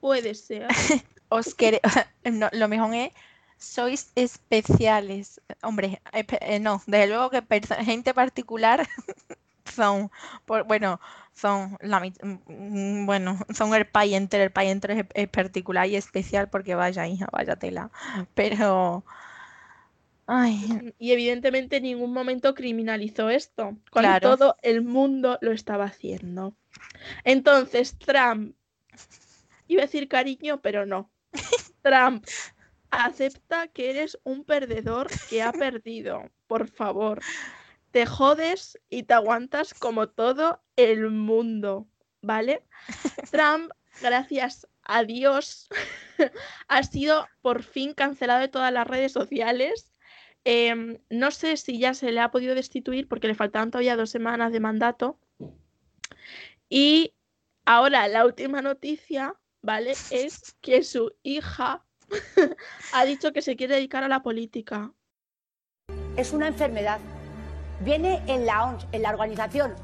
Speaker 2: Puede ser.
Speaker 3: Os quere- no, lo mejor es, sois especiales. Hombre, eh, no, desde luego que gente particular son, por- bueno, son la mit- mm, bueno, son el país entero, el país entero es, es particular y especial porque vaya hija, vaya tela. Pero, ay,
Speaker 2: Y evidentemente en ningún momento criminalizó esto, cuando
Speaker 3: Claro.
Speaker 2: todo el mundo lo estaba haciendo. Entonces, Trump, iba a decir cariño, pero no. Trump, acepta que eres un perdedor que ha perdido, por favor. Te jodes y te aguantas como todo el mundo, ¿vale? Trump, gracias a Dios, ha sido por fin cancelado de todas las redes sociales. Em, no sé si ya se le ha podido destituir porque le faltaban todavía dos semanas de mandato. Y ahora la última noticia, ¿vale? Es que su hija ha dicho que se quiere dedicar a la política.
Speaker 8: es una enfermedad. Viene en la OMS, en la Organización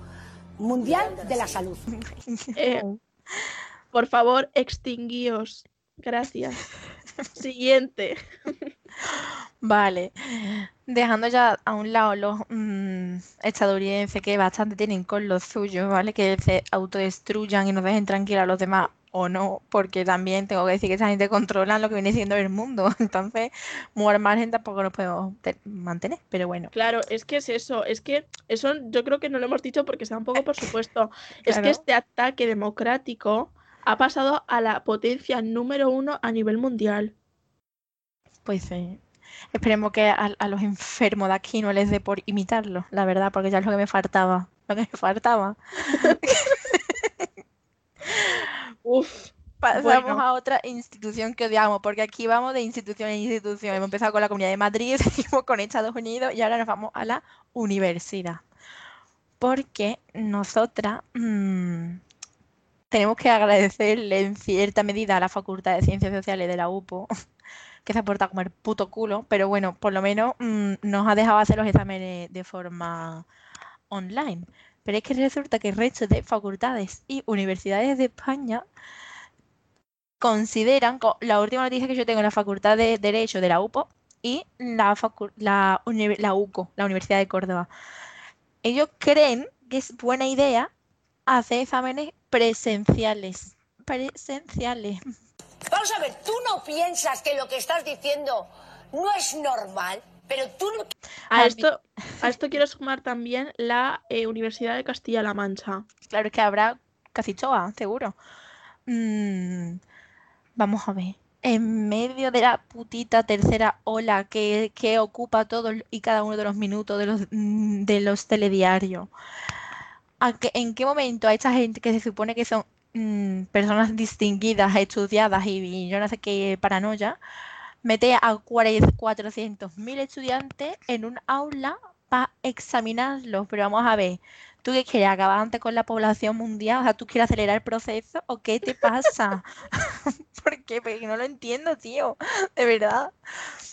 Speaker 8: Mundial de la Salud.
Speaker 2: Eh, por favor, extinguíos. Gracias. Siguiente.
Speaker 3: Vale, dejando ya a un lado los mm, estadounidenses que bastante tienen con los suyos, ¿vale? Que se autodestruyan y nos dejen tranquilos a los demás o no, porque también tengo que decir que esa gente controla lo que viene siendo el mundo, entonces muy al margen tampoco nos podemos te- mantener, pero bueno,
Speaker 2: Claro, es que es eso, es que eso yo creo que no lo hemos dicho porque sea un poco por supuesto. Es que este ataque democrático ha pasado a la potencia número uno a nivel mundial.
Speaker 3: pues sí. Esperemos que a, a los enfermos de aquí no les dé por imitarlo, la verdad, porque ya es lo que me faltaba, lo que me faltaba.
Speaker 2: Uf,
Speaker 3: Pasamos
Speaker 2: Bueno.
Speaker 3: a otra institución que odiamos, porque aquí vamos de institución en institución. Hemos empezado con la Comunidad de Madrid, seguimos con Estados Unidos y ahora nos vamos a la universidad. Porque nosotras mm, tenemos que agradecerle en cierta medida a la Facultad de Ciencias Sociales de la UPO, que se ha portado como el puto culo, pero bueno, por lo menos mm, nos ha dejado hacer los exámenes de forma online. Pero es que resulta que el resto de facultades y universidades de España consideran, co- la última noticia que yo tengo en la Facultad de Derecho de la UPO y la, la UCO, la Universidad de Córdoba, ellos creen que es buena idea hacer exámenes presenciales. Presenciales.
Speaker 8: Vamos a ver, tú no piensas que lo que estás diciendo no es normal, pero tú no
Speaker 2: a esto, a esto quiero sumar también la eh, Universidad de Castilla-La Mancha.
Speaker 3: Claro, es que habrá casi todas, seguro. Mm, vamos a ver. En medio de la putita tercera ola que, que ocupa todos y cada uno de los minutos de los, mm, de los telediarios, ¿a ¿en qué momento a esta gente que se supone que son mm, personas distinguidas, estudiadas y, y yo no sé qué paranoia, mete a 400.000 estudiantes en un aula para examinarlos? Pero vamos a ver. ¿Tú qué quieres acabar antes con la población mundial? O sea, ¿tú quieres acelerar el proceso o qué te pasa? Porque no lo entiendo, tío. De verdad.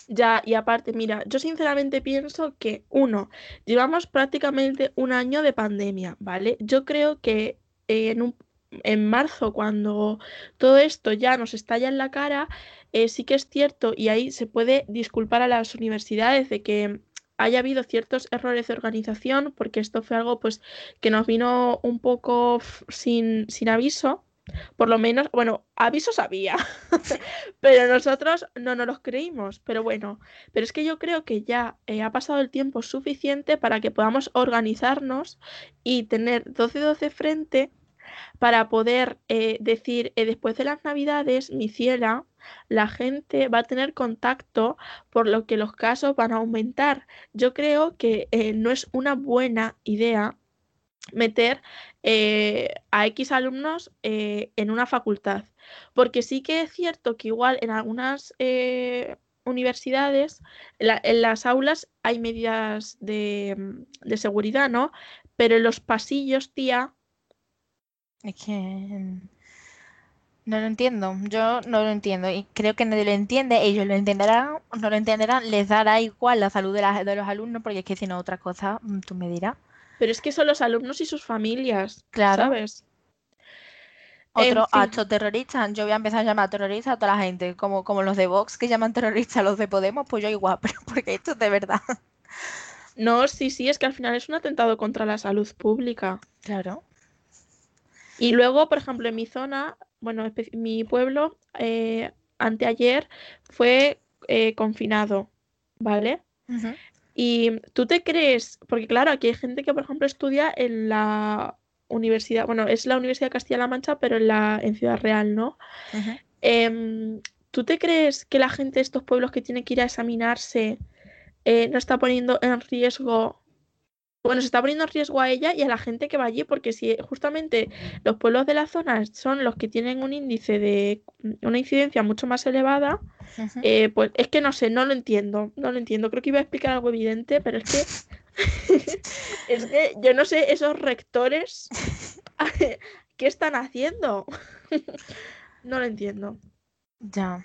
Speaker 2: Ya, y aparte, mira, yo sinceramente pienso que, uno, llevamos prácticamente un año de pandemia, ¿vale? Yo creo que en un- en marzo, cuando todo esto ya nos estalla en la cara, eh, sí que es cierto, y ahí se puede disculpar a las universidades de que haya habido ciertos errores de organización, porque esto fue algo pues que nos vino un poco sin, sin aviso. Por lo menos, bueno, avisos había, pero nosotros no nos los creímos. Pero bueno, pero es que yo creo que ya eh, ha pasado el tiempo suficiente para que podamos organizarnos y tener 12-12 frente para poder eh, decir, eh, después de las navidades, mi ciela, la gente va a tener contacto, por lo que los casos van a aumentar. Yo creo que eh, no es una buena idea meter a X alumnos en una facultad. Porque sí que es cierto que igual en algunas universidades, en las aulas hay medidas de, mm, de seguridad, ¿no? Pero en los pasillos, tía,
Speaker 3: Es que mm, no lo entiendo. Yo no lo entiendo. Y creo que nadie lo entiende. Ellos lo entenderán, no lo entenderán. Les dará igual la salud de, la- de los alumnos, porque es que si no, otra cosa, mm, tú me dirás.
Speaker 2: pero es que son los alumnos y sus familias,
Speaker 3: Claro.
Speaker 2: ¿sabes? En
Speaker 3: Otro
Speaker 2: fin.
Speaker 3: acto terrorista. Yo voy a empezar a llamar terrorista a toda la gente, como, como los de Vox que llaman terroristas a los de Podemos, pues yo igual, pero porque esto es de verdad.
Speaker 2: No, sí, sí, es que al final es un atentado contra la salud pública.
Speaker 3: Claro.
Speaker 2: Y luego, por ejemplo, en mi zona, bueno, mi pueblo, eh, anteayer fue eh, confinado, ¿vale? Y tú te crees, porque claro, aquí hay gente que, por ejemplo, estudia en la universidad, bueno, es la Universidad de Castilla-La Mancha, pero en la, en Ciudad Real, ¿no? Em, ¿tú te crees que la gente de estos pueblos que tiene que ir a examinarse eh, no está poniendo en riesgo, bueno, se está poniendo en riesgo a ella y a la gente que va allí? Porque si justamente los pueblos de la zona son los que tienen un índice de una incidencia mucho más elevada, eh, pues es que no sé, no lo entiendo, no lo entiendo. Creo que iba a explicar algo evidente, pero es que es que yo no sé esos rectores qué están haciendo. No lo entiendo.
Speaker 3: Ya.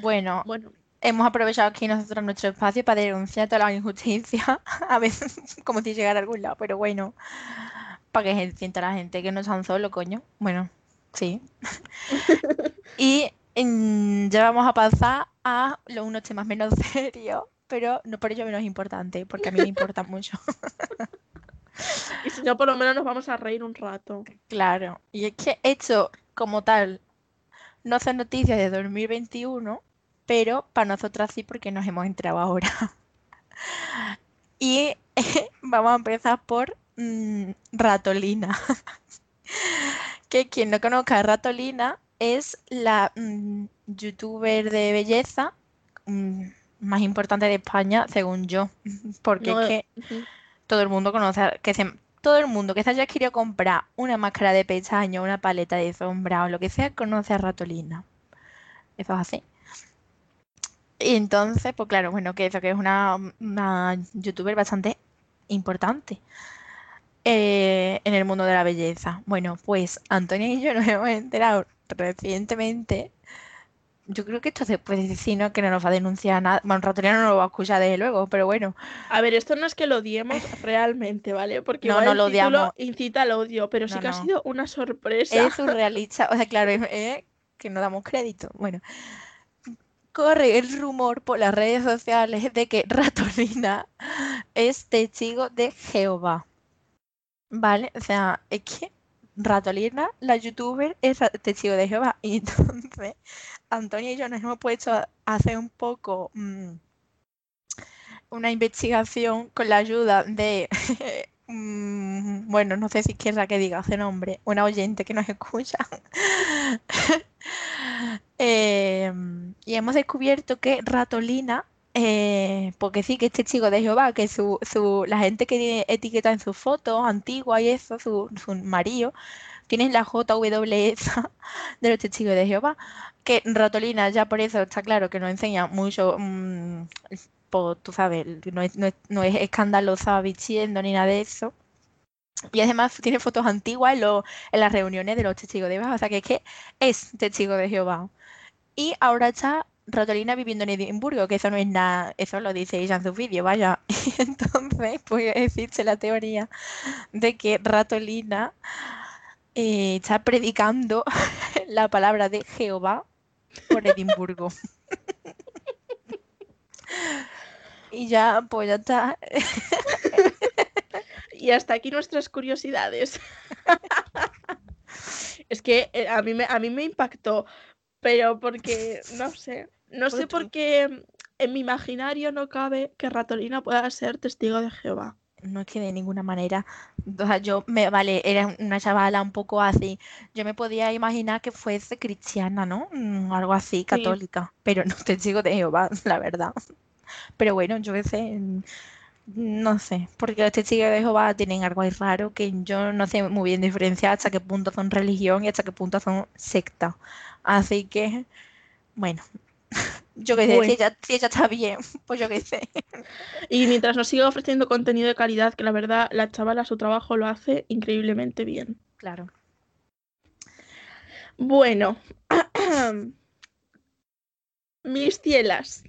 Speaker 3: Bueno,
Speaker 2: Bueno,
Speaker 3: hemos aprovechado aquí nosotros nuestro espacio para denunciar toda la injusticia, a veces como si llegara a algún lado, pero bueno, para que se sienta la gente que no están solos, coño. Bueno, sí. Y mm, ya vamos a pasar a los unos temas menos serios, pero no por ello menos importante, porque a mí me importa mucho.
Speaker 2: Y si no, por lo menos nos vamos a reír un rato.
Speaker 3: Claro, y es que he hecho como tal, no hace noticias de 2021, pero para nosotras sí porque nos hemos entrado ahora. Y vamos a empezar por mm, Ratolina. Que quien no conozca a Ratolina es la mm, youtuber de belleza mm, más importante de España, según yo. Porque
Speaker 2: No,
Speaker 3: es que todo el mundo conoce, a- que se, todo el mundo que se haya querido comprar una máscara de pestaño, una paleta de sombra o lo que sea, conoce a Ratolina. Eso es así. Y entonces, pues claro, bueno, que eso que es una, una youtuber bastante importante eh, en el mundo de la belleza. Bueno, pues Antonia y yo nos hemos enterado recientemente. Yo creo que esto se puede decir, ¿no? Que no nos va a denunciar nada. Bueno, Ratolina no lo va a escuchar desde luego, pero bueno.
Speaker 2: A ver, esto no es que lo odiemos realmente, ¿vale? Porque
Speaker 3: No, no
Speaker 2: el
Speaker 3: lo
Speaker 2: título
Speaker 3: odiamos.
Speaker 2: incita al odio, pero sí
Speaker 3: No,
Speaker 2: que ha sido una sorpresa.
Speaker 3: Es surrealista, o sea, claro, es que no damos crédito. Bueno, corre el rumor por las redes sociales de que Ratolina es testigo de Jehová. ¿Vale? O sea, es que Ratolina, la youtuber, es testigo de Jehová. Y entonces, Antonia y yo nos hemos puesto a hacer un poco mm, una investigación con la ayuda de, mm, bueno, no sé si quiera que diga ese nombre, una oyente que nos escucha. Eh, y hemos descubierto que Ratolina, eh, porque sí que este chico de Jehová, que su, su, la gente que tiene etiqueta en sus fotos antiguas y eso, su, su marido, tienen la JWS de los testigos de Jehová. Que Ratolina ya por eso está claro que nos enseña mucho, mm, tú sabes, no es, escandalosa vistiendo ni nada de eso. Y además tiene fotos antiguas en, las reuniones de los testigos de Jehová, o sea que es que es testigo de Jehová. Y ahora está Ratolina viviendo en Edimburgo, que eso no es nada, eso lo dice ella en su vídeo, vaya. Y entonces, pues existe la teoría de que Ratolina eh, está predicando la palabra de Jehová por Edimburgo. Y ya, pues ya está.
Speaker 2: Y hasta aquí nuestras curiosidades. Es que eh, a mí me, a mí me impactó, pero porque, no sé, no sé por qué en mi imaginario no cabe que Ratolina pueda ser testigo de Jehová.
Speaker 3: No es que de ninguna manera. O sea, yo me, vale, era una chavala un poco así. Yo me podía imaginar que fuese cristiana, ¿no? Mm, Algo así, católica. Pero no testigo de Jehová, la verdad. Pero bueno, yo qué sé. No sé, porque los testigos de Jehová tienen algo ahí raro que yo no sé muy bien diferenciar hasta qué punto son religión y hasta qué punto son secta. Así que, bueno, yo qué sé,
Speaker 2: Bueno.
Speaker 3: si ella, si ella está bien, pues yo qué sé.
Speaker 2: Y mientras nos siga ofreciendo contenido de calidad, que la verdad la chavala su trabajo lo hace increíblemente bien.
Speaker 3: Claro.
Speaker 2: Bueno, mis cielas.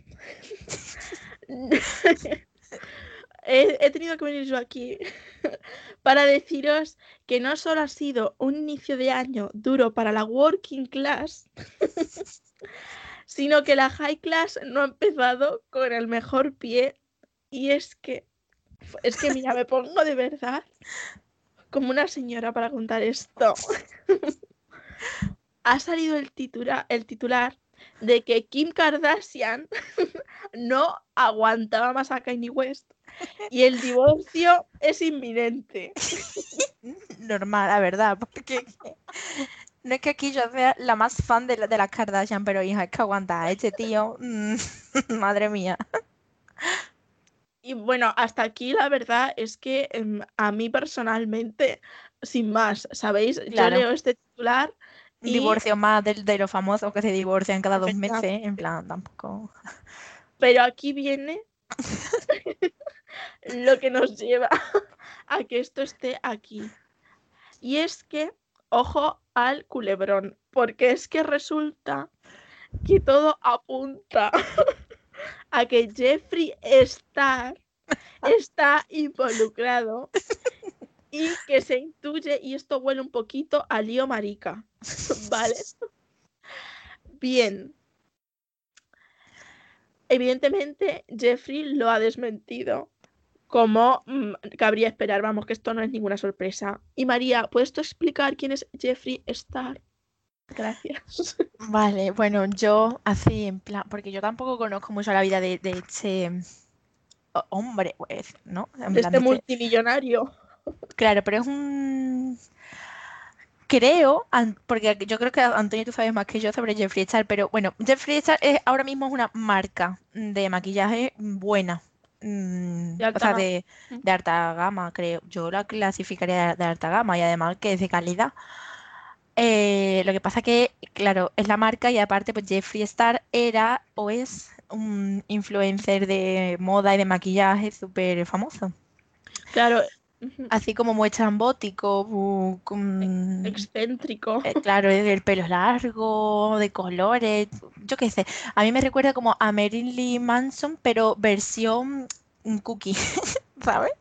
Speaker 2: He, tenido que venir yo aquí para deciros que no solo ha sido un inicio de año duro para la working class, sino que la high class no ha empezado con el mejor pie. Y es que, es que mira, me pongo de verdad como una señora para contar esto. ha salido el el titular de que Kim Kardashian no aguantaba más a Kanye West y el divorcio es inminente.
Speaker 3: Normal, la verdad, porque no es que aquí yo sea la más fan de, la, de las Kardashian, pero hija, es que aguanta a este tío, mm, madre mía.
Speaker 2: Y bueno, hasta aquí la verdad es que em, a mí personalmente, sin más, ¿sabéis?
Speaker 3: Claro.
Speaker 2: Yo leo este titular y
Speaker 3: divorcio más de, de los famosos que se divorcian cada dos meses, en plan, tampoco.
Speaker 2: Pero aquí viene lo que nos lleva a que esto esté aquí. Y es que, ojo al culebrón, porque es que resulta que todo apunta a que Jeffree Star está involucrado y que se intuye, y esto huele un poquito a lío marica, ¿vale? Bien. evidentemente Jeffrey lo ha desmentido. Como mm, cabría esperar, vamos, que esto no es ninguna sorpresa. Y María, ¿puedes tú explicar quién es Jeffrey Star? Gracias.
Speaker 3: Vale, bueno, yo así en plan, porque yo tampoco conozco mucho la vida de, de este ho- hombre, pues, ¿no? En plan,
Speaker 2: Este
Speaker 3: de este-
Speaker 2: multimillonario.
Speaker 3: Claro, pero es un... Creo, porque yo creo que Antonio tú sabes más que yo sobre Jeffree Star, pero bueno, Jeffree Star es, ahora mismo es una marca de maquillaje buena. mm,
Speaker 2: De
Speaker 3: o sea, de, de alta gama, creo. Yo la clasificaría de, de alta gama y además que es de calidad. Eh, lo que pasa que, claro, es la marca y aparte, pues Jeffree Star era o es un influencer de moda y de maquillaje súper famoso.
Speaker 2: Claro,
Speaker 3: Así como muy con-
Speaker 2: excéntrico.
Speaker 3: eh, claro, el el pelo largo, de colores, yo qué sé. A mí me recuerda como a Marilyn Manson, pero versión cookie, ¿sabes?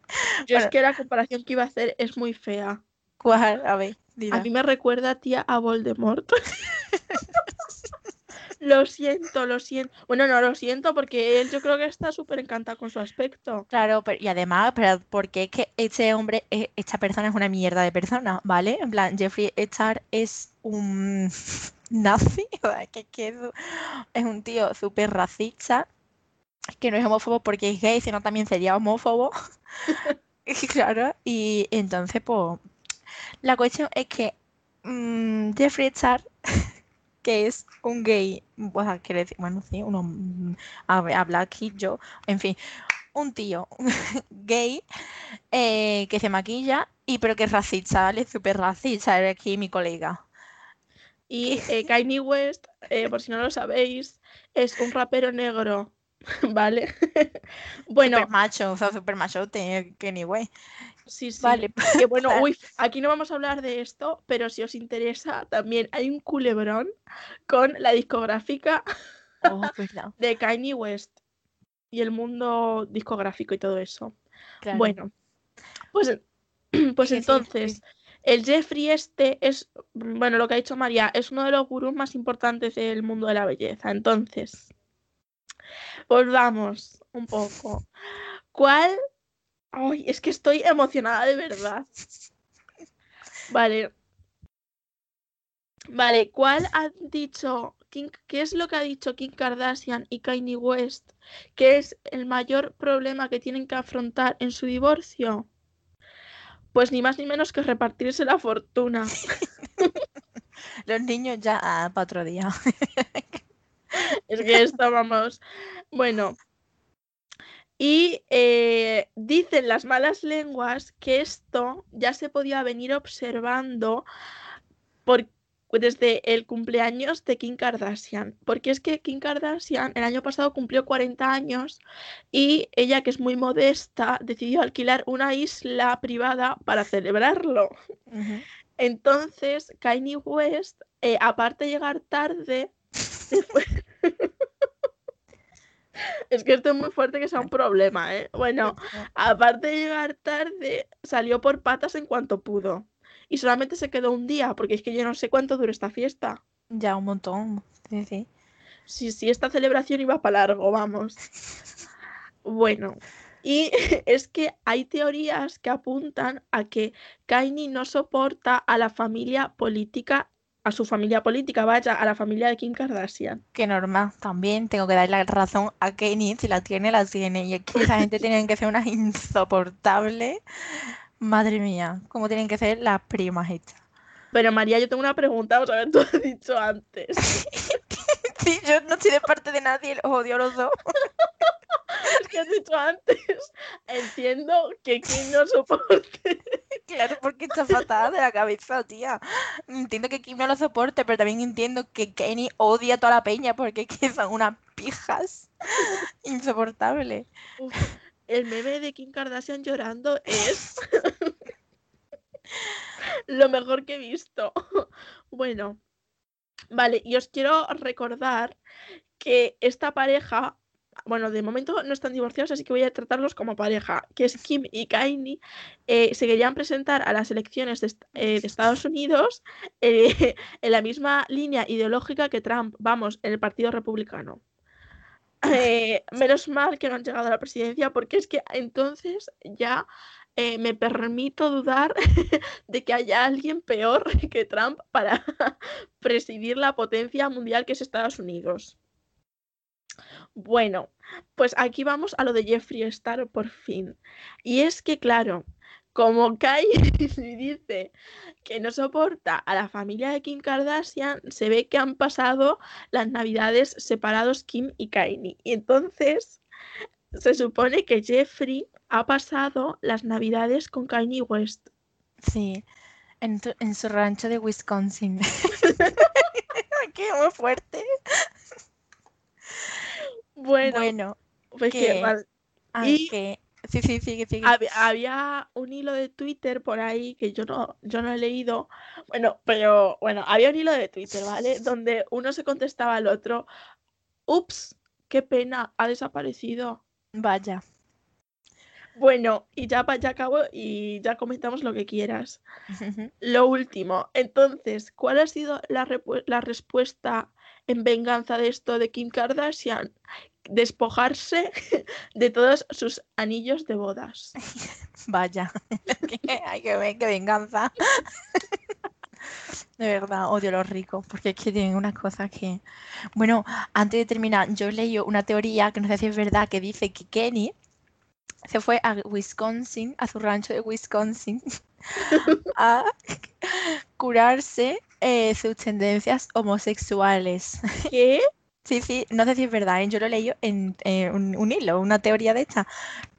Speaker 2: Yo es que la comparación que iba a hacer es muy fea.
Speaker 3: ¿Cuál? A ver,
Speaker 2: A mí me recuerda, tía, a Voldemort. Lo siento, lo siento. Bueno, no lo siento porque él yo creo que está súper encantado con su aspecto.
Speaker 3: Claro, pero, y además, pero porque es que este hombre, eh, esta persona es una mierda de persona, ¿vale? En plan, Jeffree Star es un nazi, que, que es, es un tío súper racista, que no es homófobo porque es gay, sino también sería homófobo. Claro, y entonces, pues, la cuestión es que mm, Jeffree Star, que es un gay, o sea, quiere decir, bueno, sí, uno, mm, habla aquí yo, en fin, un tío gay eh, que se maquilla y pero que es racista, ¿vale? Súper racista, era aquí mi colega.
Speaker 2: Y eh, Kanye West, eh, por si no lo sabéis, es un rapero negro. ¿Vale? Bueno,
Speaker 3: Súper macho, o sea, súper machote, que ni güey.
Speaker 2: Sí, sí.
Speaker 3: Vale,
Speaker 2: Que bueno, uy, aquí no vamos a hablar de esto, pero si os interesa, también hay un culebrón con la discográfica
Speaker 3: Oh, verdad,
Speaker 2: de Kanye West y el mundo discográfico y todo eso.
Speaker 3: claro.
Speaker 2: Bueno, pues, pues
Speaker 3: Sí, sí,
Speaker 2: entonces, el Jeffrey este es, bueno, lo que ha dicho María, es uno de los gurús más importantes del mundo de la belleza. Entonces, volvamos un poco. ¿Cuál? Ay, es que estoy emocionada de verdad. Vale. Vale, ¿cuál ha dicho Kim- qué es lo que ha dicho Kim Kardashian y Kanye West que es el mayor problema que tienen que afrontar en su divorcio? Pues ni más ni menos que repartirse la fortuna.
Speaker 3: Los niños ya ah, para otro día.
Speaker 2: Es que esto, vamos. Bueno. Y eh, dicen las malas lenguas que esto ya se podía venir observando por, desde el cumpleaños de Kim Kardashian. Porque es que Kim Kardashian el año pasado cumplió 40 años y ella, que es muy modesta, decidió alquilar una isla privada para celebrarlo. Entonces, Kanye West, eh, aparte de llegar tarde, se fue- es que esto es muy fuerte que sea un problema, ¿eh? Bueno, aparte de llegar tarde, salió por patas en cuanto pudo. Y solamente se quedó un día, porque es que yo no sé cuánto dura esta fiesta.
Speaker 3: Ya un montón. Sí, sí.
Speaker 2: Sí, sí, esta celebración iba para largo, vamos. Bueno, y es que hay teorías que apuntan a que Kanye no soporta a la familia política, a su familia política, vaya, a la familia de Kim Kardashian.
Speaker 3: Que normal, también tengo que darle la razón a Kenny, si la tiene, la tiene. Y que esa gente tiene que ser unas insoportables. Madre mía, cómo tienen que ser las primas estas.
Speaker 2: Pero María, yo tengo una pregunta, vamos a ver, tú has dicho antes.
Speaker 3: Sí, yo no estoy de parte de nadie, los odio a los dos.
Speaker 2: Es que has dicho antes. Entiendo que Kim no soporte.
Speaker 3: Claro, porque está fatal de la cabeza, tía. Entiendo que Kim no lo soporte, pero también entiendo que Kenny odia a toda la peña porque son unas pijas insoportables.
Speaker 2: Uf, el meme de Kim Kardashian llorando es lo mejor que he visto. Bueno, vale, y os quiero recordar que esta pareja, bueno, de momento no están divorciados, así que voy a tratarlos como pareja, que es Kim y Kanye, eh, se querían presentar a las elecciones de, eh, de Estados Unidos eh, en la misma línea ideológica que Trump, vamos, en el Partido Republicano. menos mal que no han llegado a la presidencia porque es que entonces ya eh, me permito dudar de que haya alguien peor que Trump para presidir la potencia mundial que es Estados Unidos. Bueno, pues aquí vamos a lo de Jeffree Star por fin. Y es que, claro, como Kai dice que no soporta a la familia de Kim Kardashian, se ve que han pasado las navidades separados Kim y Kanye. Y entonces se supone que Jeffrey ha pasado las navidades con Kanye West.
Speaker 3: Sí, en, tu- en su rancho de Wisconsin. Qué muy fuerte.
Speaker 2: Bueno,
Speaker 3: Bueno,
Speaker 2: pues que
Speaker 3: ah,
Speaker 2: y-
Speaker 3: Sí, sí, sigue, sigue.
Speaker 2: Hab- había un hilo de Twitter por ahí que yo no, yo no he leído. Bueno, pero bueno, había un hilo de Twitter, ¿vale? Donde uno se contestaba al otro, ups, qué pena, ha desaparecido.
Speaker 3: Vaya.
Speaker 2: Bueno, y ya, ya acabo y ya comentamos lo que quieras. Lo último, entonces, ¿cuál ha sido la, la respuesta en venganza de esto de Kim Kardashian? Despojarse de todos sus anillos de bodas.
Speaker 3: Vaya. Hay que ver qué venganza. De verdad, odio a los ricos, porque es que tienen unas cosas que... Bueno, antes de terminar, yo leí una teoría, que no sé si es verdad, que dice que Kenny se fue a Wisconsin, a su rancho de Wisconsin, a curarse eh, sus tendencias homosexuales.
Speaker 2: ¿Qué?
Speaker 3: Sí, sí, no sé si es verdad, ¿eh? yo lo leído en, eh, un, un hilo, una teoría de esta.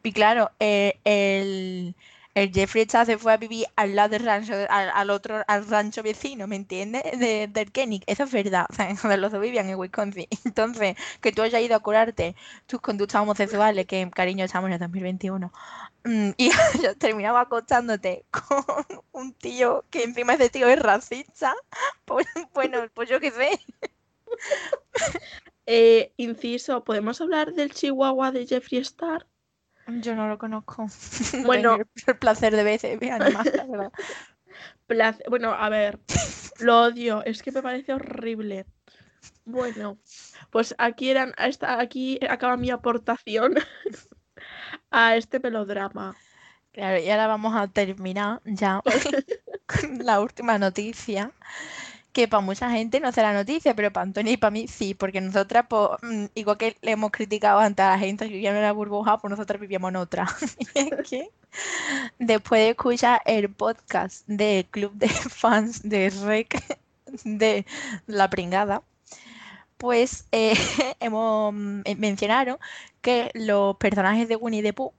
Speaker 3: Y claro, el, el Jeffrey Epstein se fue a vivir al lado del rancho, al, al otro, al rancho vecino, ¿me entiendes? De, del Kenny. Eso es verdad, o sea, los dos vivían en Wisconsin. Entonces, que tú hayas ido a curarte tus conductas homosexuales, que cariño, estamos en el 2021, mm, y hayas terminado acostándote con un tío que encima ese tío es racista, pues, bueno, pues yo qué sé.
Speaker 2: Eh, inciso, ¿podemos hablar del chihuahua de Jeffree Star?
Speaker 3: Yo no lo conozco. No
Speaker 2: Bueno.
Speaker 3: el placer de la verdad.
Speaker 2: Place- Bueno, a ver, lo odio, es que me parece horrible. Bueno, pues aquí eran, esta, aquí acaba mi aportación a este melodrama.
Speaker 3: Claro, y ahora vamos a terminar ya con la última noticia, que para mucha gente no será noticia, pero para Antonio y para mí sí, porque nosotras, pues, mm, igual que le hemos criticado antes a la gente que vivía en una burbuja, pues nosotras vivíamos en otra. Después de escuchar el podcast del club de fans de Rec de La Pringada, pues eh, hemos mm, mencionaron que los personajes de Winnie the Pooh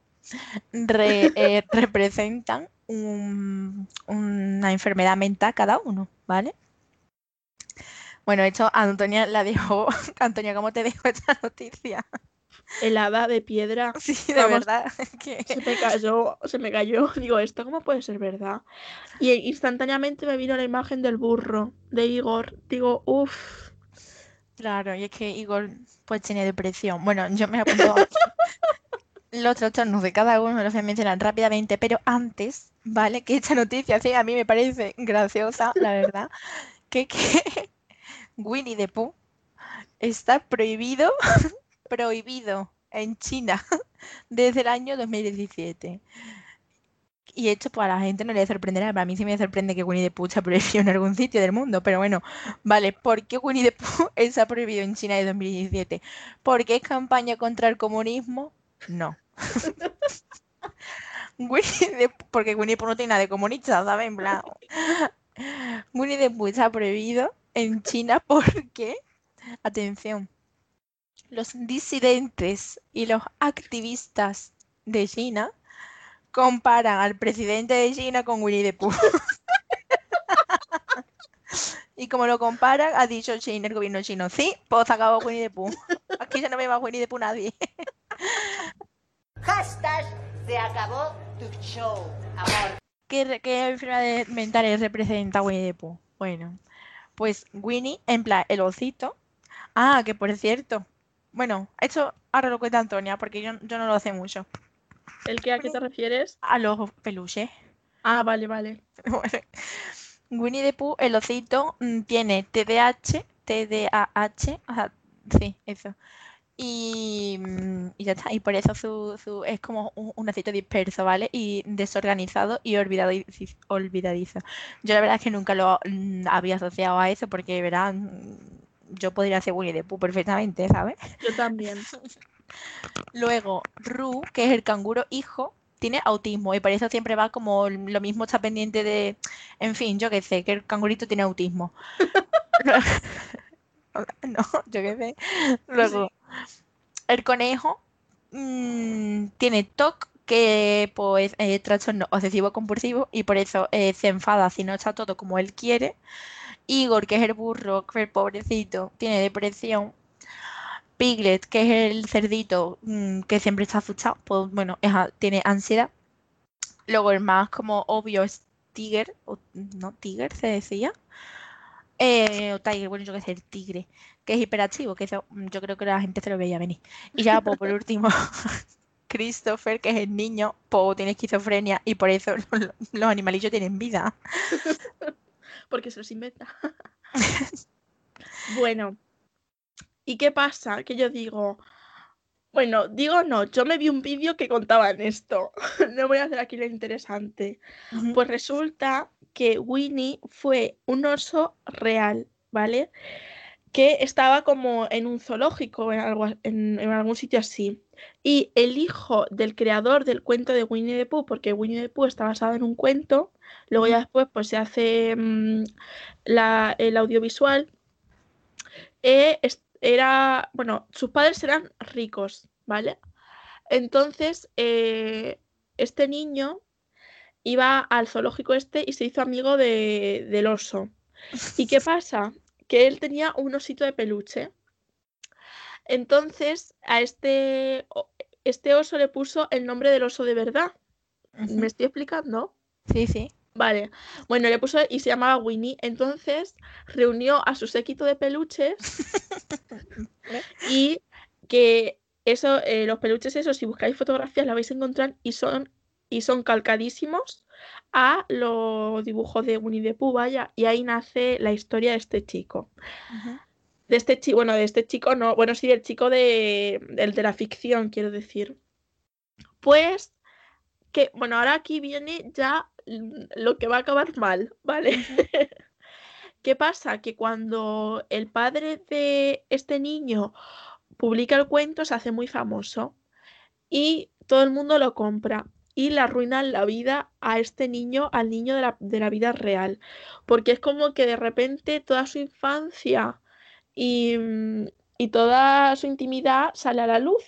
Speaker 3: eh, representan un- una enfermedad mental cada uno, ¿vale? Bueno, esto Antonia la dejó. Antonia, ¿cómo te dejo esta noticia?
Speaker 2: Helada de piedra.
Speaker 3: Sí, de
Speaker 2: Vamos,
Speaker 3: verdad.
Speaker 2: Se me cayó, se me cayó. Digo, ¿esto cómo puede ser verdad? Y instantáneamente me vino la imagen del burro de Igor. Digo, uff.
Speaker 3: Claro, y es que Igor pues tiene depresión. Bueno, yo me apunto los trastornos de cada uno, los voy a mencionar rápidamente, pero antes, ¿vale? Que esta noticia sí, a mí me parece graciosa, la verdad, que, que Winnie the Pooh está prohibido, prohibido en China desde el año 2017. Y esto pues a la gente no le sorprenderá, para mí sí me sorprende que Winnie the Pooh está prohibido en algún sitio del mundo, pero bueno, vale, ¿por qué Winnie the Pooh está prohibido en China de 2017? ¿Por qué es campaña contra el comunismo? No. Winnie the Pooh- porque Winnie the Pooh no tiene nada de comunista, ¿sabes? En plan, Winnie the Pooh está prohibido en China porque, atención, los disidentes y los activistas de China comparan al presidente de China con Winnie the Pooh. Y como lo comparan, ha dicho China, el gobierno chino, sí, pues acabó Winnie the Pooh. Aquí ya no ve más Winnie the Pooh nadie.
Speaker 8: Hashtag se acabó tu show, amor.
Speaker 3: ¿Qué, qué enfermedades mentales representa Winnie the Pooh? Bueno, pues Winnie, en plan, el osito. Ah, que por cierto, bueno, esto ahora lo cuenta Antonia, porque yo, yo no lo sé mucho.
Speaker 2: ¿El que a qué te refieres?
Speaker 3: A los peluches.
Speaker 2: Ah, vale, vale.
Speaker 3: Bueno, Winnie the Pooh, el osito, mm, tiene TDAH, TDAH, ajá, sí, eso. Y, mm, y ya está. Y por eso su, su- es como un, un acito disperso, ¿vale? Y desorganizado y olvidadiz- olvidadizo. Yo la verdad es que nunca lo mm, había asociado a eso porque, verán, yo podría ser Winnie the Pooh perfectamente, ¿sabes?
Speaker 2: Yo también.
Speaker 3: Luego, Ru, que es el canguro hijo, tiene autismo y por eso siempre va como lo mismo, está pendiente de, en fin, yo qué sé, que el cangurito tiene autismo. No, yo qué sé. Luego, el conejo mm, tiene TOC, que pues es trastorno obsesivo compulsivo y por eso eh, se enfada si no está todo como él quiere. Igor, que es el burro, que el pobrecito, tiene depresión. Piglet, que es el cerdito mm, que siempre está asustado, pues bueno, es tiene ansiedad. Luego el más como obvio es Tiger, o no, Tiger se decía. Eh, o Tiger, bueno, yo qué sé, el tigre, que es hiperactivo, que eso mm, yo creo que la gente se lo veía venir. Y ya, pues, por último, Christopher, que es el niño, pues tiene esquizofrenia y por eso los, los animalillos tienen vida.
Speaker 2: Porque se los inventa. bueno, ¿y qué pasa? Que yo digo, bueno, digo no, yo me vi un vídeo que contaban esto. No voy a hacer aquí lo interesante. Pues resulta que Winnie fue un oso real, ¿vale? Que estaba como en un zoológico, en, algo, en, en algún sitio así. Y el hijo del creador del cuento de Winnie the Pooh, porque Winnie the Pooh está basado en un cuento, luego ya después pues se hace mm, la- el audiovisual, eh, era, bueno, sus padres eran ricos, ¿vale? Entonces, eh, este niño iba al zoológico este y se hizo amigo de- del oso. ¿Y qué pasa? Que él tenía un osito de peluche. Entonces, a este, este oso le puso el nombre del oso de verdad. ¿Me estoy explicando?
Speaker 3: Sí, sí.
Speaker 2: Vale. Bueno, le puso y se llamaba Winnie. Entonces, reunió a su séquito de peluches y que eso, eh, los peluches esos, si buscáis fotografías, la vais a encontrar y son, y son calcadísimos a los dibujos de Winnie the Pooh, vaya, y ahí nace la historia de este chico. De este chico, bueno, de este chico no, bueno, sí, del chico de, de la ficción, quiero decir. Pues que, bueno, ahora aquí viene ya lo que va a acabar mal, ¿vale? ¿Qué pasa? Que cuando el padre de este niño publica el cuento, se hace muy famoso y todo el mundo lo compra y le arruinan la vida a este niño, al niño de la, de la vida real, porque es como que de repente toda su infancia y, mm, y toda su intimidad sale a la luz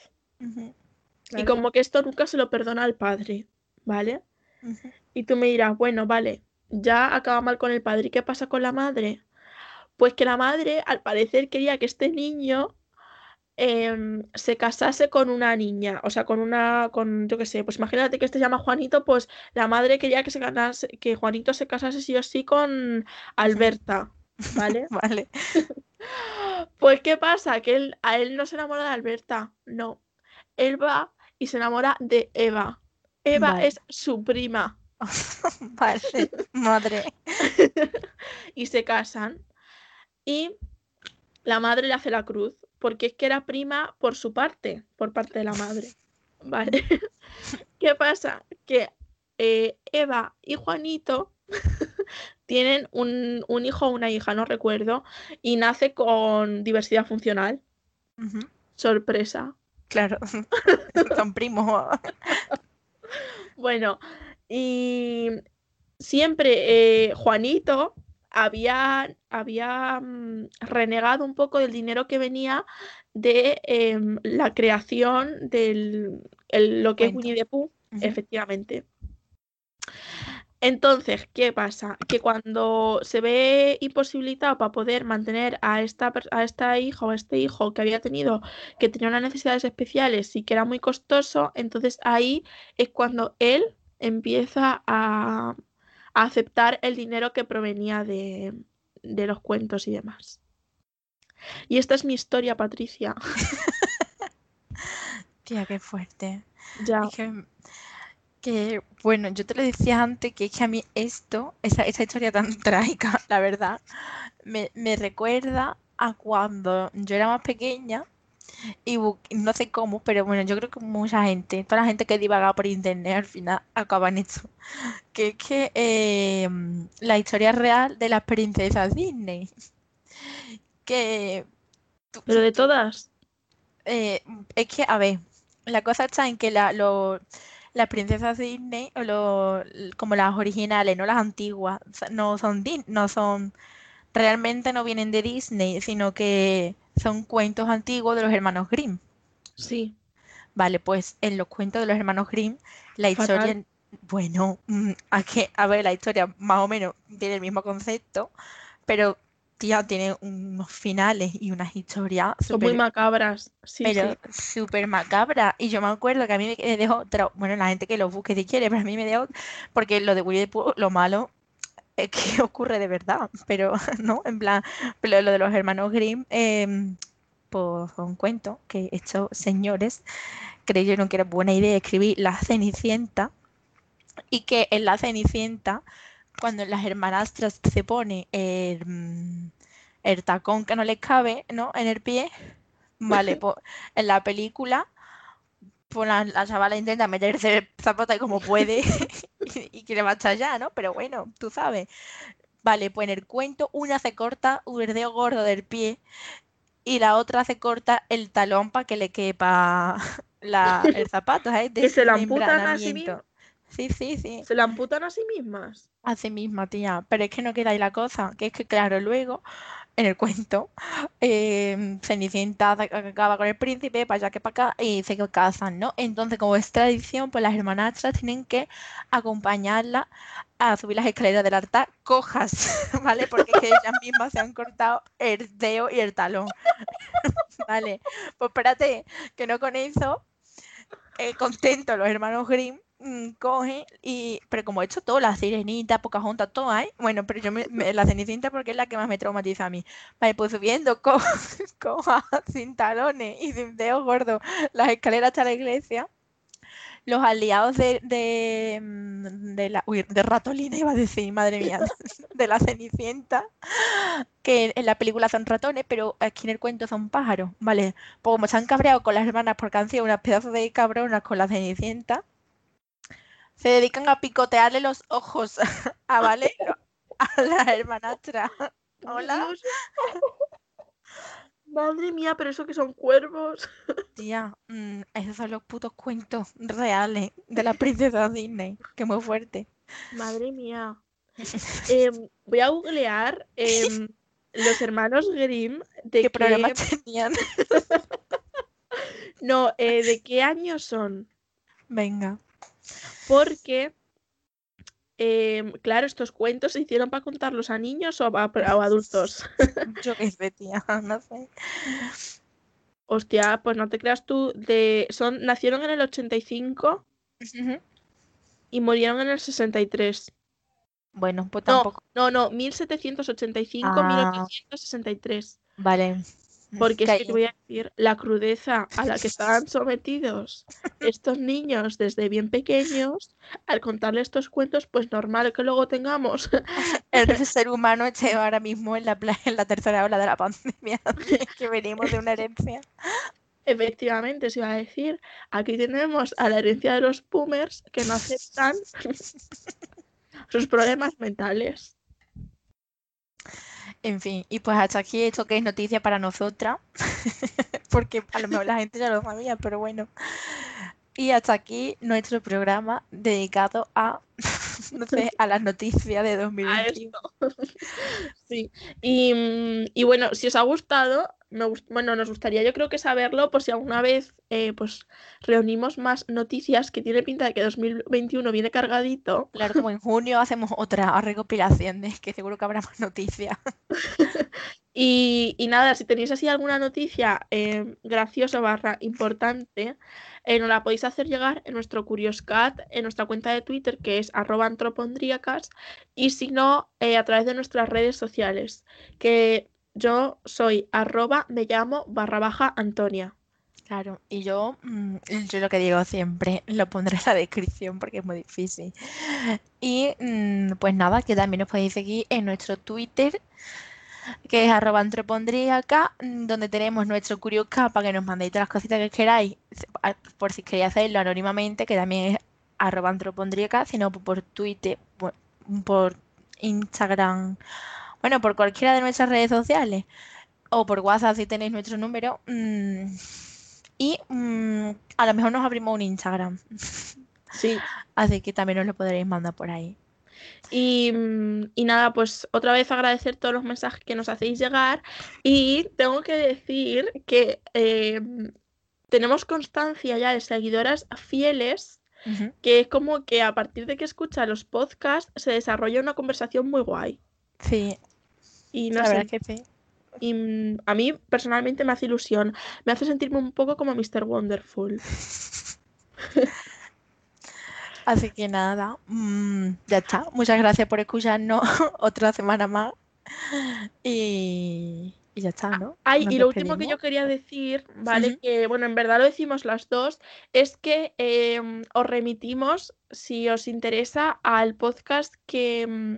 Speaker 2: y
Speaker 3: Claro.
Speaker 2: como que esto nunca se lo perdona al padre, ¿vale? Y tú me dirás, bueno, vale, ya acaba mal con el padre. ¿Y qué pasa con la madre? Pues que la madre, al parecer, quería que este niño em, se casase con una niña, o sea, con una, con, yo qué sé, pues imagínate que este se llama Juanito, pues la madre quería que se ganase, que Juanito se casase sí o sí con Alberta, ¿vale?
Speaker 3: Vale.
Speaker 2: Pues ¿qué pasa? Que él, a él no se enamora de Alberta, no. Él va y se enamora de Eva. Eva
Speaker 3: Vale.
Speaker 2: es su prima.
Speaker 3: Vale. Madre.
Speaker 2: y se casan. Y la madre le hace la cruz, porque es que era prima por su parte, por parte de la madre. ¿Vale? ¿Qué pasa? Que eh, Eva y Juanito tienen un, un hijo o una hija, no recuerdo, y nace con diversidad funcional. Sorpresa.
Speaker 3: Claro. Son primos.
Speaker 2: Bueno, y siempre eh, Juanito había, había mm, renegado un poco del dinero que venía de em, la creación del el- lo que es. Winnie the Pooh, efectivamente. Entonces, ¿qué pasa? Que cuando se ve imposibilitado para poder mantener a esta, a esta hija o a este hijo que había tenido, que tenía unas necesidades especiales y que era muy costoso, entonces ahí es cuando él empieza a, a aceptar el dinero que provenía de, de los cuentos y demás. Y esta es mi historia, Patricia.
Speaker 3: Tía, qué fuerte.
Speaker 2: Ya.
Speaker 3: Es que, que, bueno, yo te lo decía antes que es que a mí esto, esa, esa historia tan trágica, la verdad, me, me recuerda a cuando yo era más pequeña Y no sé cómo, pero bueno, yo creo que mucha gente, toda la gente que divaga por internet al final acaba en esto. Que es que eh, la historia real de las princesas Disney. Que tú-
Speaker 2: Pero de todas.
Speaker 3: eh, es que, a ver, la cosa está en que la, lo- las princesas Disney, o lo- como las originales, no las antiguas, no son, no son, realmente no vienen de Disney, sino que son cuentos antiguos de los hermanos Grimm.
Speaker 2: Sí.
Speaker 3: Vale, pues en los cuentos de los hermanos Grimm, la
Speaker 2: Fatal.
Speaker 3: historia, bueno, mm, a, que, a ver, la historia más o menos tiene el mismo concepto, pero tía, tiene unos finales y unas historias
Speaker 2: Son muy macabras. Sí,
Speaker 3: pero
Speaker 2: sí.
Speaker 3: súper macabra. Y yo me acuerdo que a mí me dejó, bueno, la gente que lo busque si quiere, pero a mí me dejó, porque lo de Winnie the Pooh, lo malo es que ocurre de verdad, pero no, en plan, pero lo de los hermanos Grimm, em, pues un cuento que estos señores creyeron que era buena idea escribir La Cenicienta y que en La Cenicienta, cuando las hermanastras se pone el, el tacón que no les cabe, ¿no? En el pie, vale, pues en la película, pues la, la chavala intenta meterse ahí como puede y, y quiere marchar ya, ¿no? Pero bueno, tú sabes. Vale, pues en el cuento una se corta un dedo gordo del pie y la otra se corta el talón para que le quepa la, el zapato, ¿sabes?
Speaker 2: Que se la amputan a sí
Speaker 3: Desmembranamiento. Sí, sí, sí.
Speaker 2: ¿Se la amputan a sí mismas?
Speaker 3: Así misma, tía. Pero es que no queda ahí la cosa, que es que, claro, luego, en el cuento, eh, Cenicienta ac- acaba con el príncipe, para allá que para acá, y se casan, ¿no? Entonces, como es tradición, pues las hermanastras tienen que acompañarla a subir las escaleras del altar cojas, ¿vale? Porque ellas mismas se han cortado el dedo y el talón. Vale, pues espérate, que no con eso, eh, contentos los hermanos Grimm mm, cogen y pero como he hecho todo la sirenita Pocahontas todo hay bueno pero yo la cenicienta porque es la que más me traumatiza a mí. Vale pues subiendo co cojas sin talones y sin dedos gordos las escaleras hasta la iglesia los aliados de, de, mm, de la de Ratolina iba a decir madre mía de la cenicienta que en la película son ratones pero aquí en el cuento son pájaros vale pues como se han cabreado con las hermanas porque han sido unas pedazos de cabronas con la cenicienta se dedican a picotearle los ojos a Vale a la hermanastra. Hola.
Speaker 2: Madre mía, pero eso que son cuervos.
Speaker 3: tía, mm, esos son los putos cuentos reales de la princesa Disney, que muy fuerte.
Speaker 2: Madre mía. Em, voy a googlear em, los hermanos Grimm de
Speaker 3: ¿Qué problemas
Speaker 2: qué,
Speaker 3: tenían?
Speaker 2: no, eh, de qué año son.
Speaker 3: Venga,
Speaker 2: Porque, em, claro, estos cuentos se hicieron para contarlos a niños o a, adultos.
Speaker 3: yo qué sé, tía, no sé.
Speaker 2: Hostia, pues no te creas tú, de, son, nacieron en el 85
Speaker 3: Ujú.
Speaker 2: y murieron en el 63.
Speaker 3: Bueno, pues
Speaker 2: No,
Speaker 3: tampoco.
Speaker 2: no, no, 1785,
Speaker 3: Ah.
Speaker 2: 1863.
Speaker 3: Vale.
Speaker 2: Porque es que te voy a decir, la crudeza a la que estaban sometidos estos niños desde bien pequeños, al contarle estos cuentos, pues normal que luego tengamos
Speaker 3: El ser humano esté ahora mismo en la, en la tercera ola de la pandemia, que venimos de una herencia.
Speaker 2: Efectivamente, se iba a decir, aquí tenemos a la herencia de los boomers que no aceptan sus problemas mentales.
Speaker 3: En fin, y pues hasta aquí esto que es noticia para nosotras, porque a lo mejor la gente ya lo sabía, pero bueno. Y hasta aquí nuestro programa dedicado a, no sé, a las noticias de
Speaker 2: A
Speaker 3: 2021.
Speaker 2: esto. Sí. Y, mm, y bueno, si os ha gustado, me gust- bueno, nos gustaría yo creo que saberlo por si alguna vez eh, pues reunimos más noticias que tiene pinta de que 2021 viene cargadito.
Speaker 3: Claro, como en junio hacemos otra recopilación de que seguro que habrá más noticias.
Speaker 2: Y, y nada, si tenéis así alguna noticia eh, graciosa barra importante, eh, nos la podéis hacer llegar en nuestro Curioscat, en nuestra cuenta de Twitter, que es arroba antropondríacas, y si no, eh, a través de nuestras redes sociales, que yo soy arroba me llamo barra baja Antonia.
Speaker 3: Claro, y yo, mm, yo lo que digo siempre, lo pondré en la descripción porque es muy difícil. Y mm, pues nada, que también nos podéis seguir en nuestro Twitter, que es arroba antropondríaca, mm, donde tenemos nuestro Curioscat para que nos mandéis todas las cositas que queráis, a- por si queréis hacerlo anónimamente, que también es arroba antropondríaca, sino por Twitter, por Instagram, bueno, por cualquiera de nuestras redes sociales, o por WhatsApp si tenéis nuestro número. mm, y mm, a lo mejor nos abrimos un Instagram,
Speaker 2: Sí.
Speaker 3: así que también os lo podréis mandar por ahí.
Speaker 2: Y, mm, y nada, pues otra vez agradecer todos los mensajes que nos hacéis llegar. Y tengo que decir que eh, tenemos constancia ya de seguidoras fieles, que es como que a partir de que escuchan los podcasts se desarrolla una conversación muy guay.
Speaker 3: Sí,
Speaker 2: Y no
Speaker 3: la
Speaker 2: sé,
Speaker 3: verdad que sí.
Speaker 2: y a mí personalmente me hace ilusión. Me hace sentirme un poco como Mr. Wonderful.
Speaker 3: Así que nada, mm, ya está. Muchas gracias por escucharnos otra semana más. Y, y ya está, ¿no?
Speaker 2: Ay,
Speaker 3: Nos
Speaker 2: y lo último que yo quería decir, ¿vale? Que bueno, en verdad lo decimos las dos, es que em, os remitimos, si os interesa, al podcast que, mm,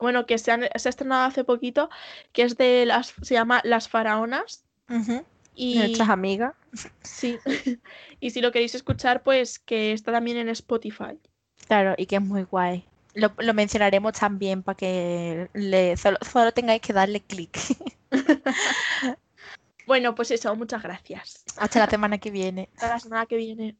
Speaker 2: bueno, que se, han- se ha estrenado hace poquito, que es de las, se llama Las Faraonas.
Speaker 3: Ujú.
Speaker 2: Y
Speaker 3: Nuestras amigas.
Speaker 2: sí, y si lo queréis escuchar, pues que está también en Spotify.
Speaker 3: Claro, y que es muy guay. Lo, lo mencionaremos también para que le, solo, solo tengáis que darle clic.
Speaker 2: Bueno, pues eso, muchas gracias.
Speaker 3: Hasta la semana que viene.
Speaker 2: Hasta la semana que viene.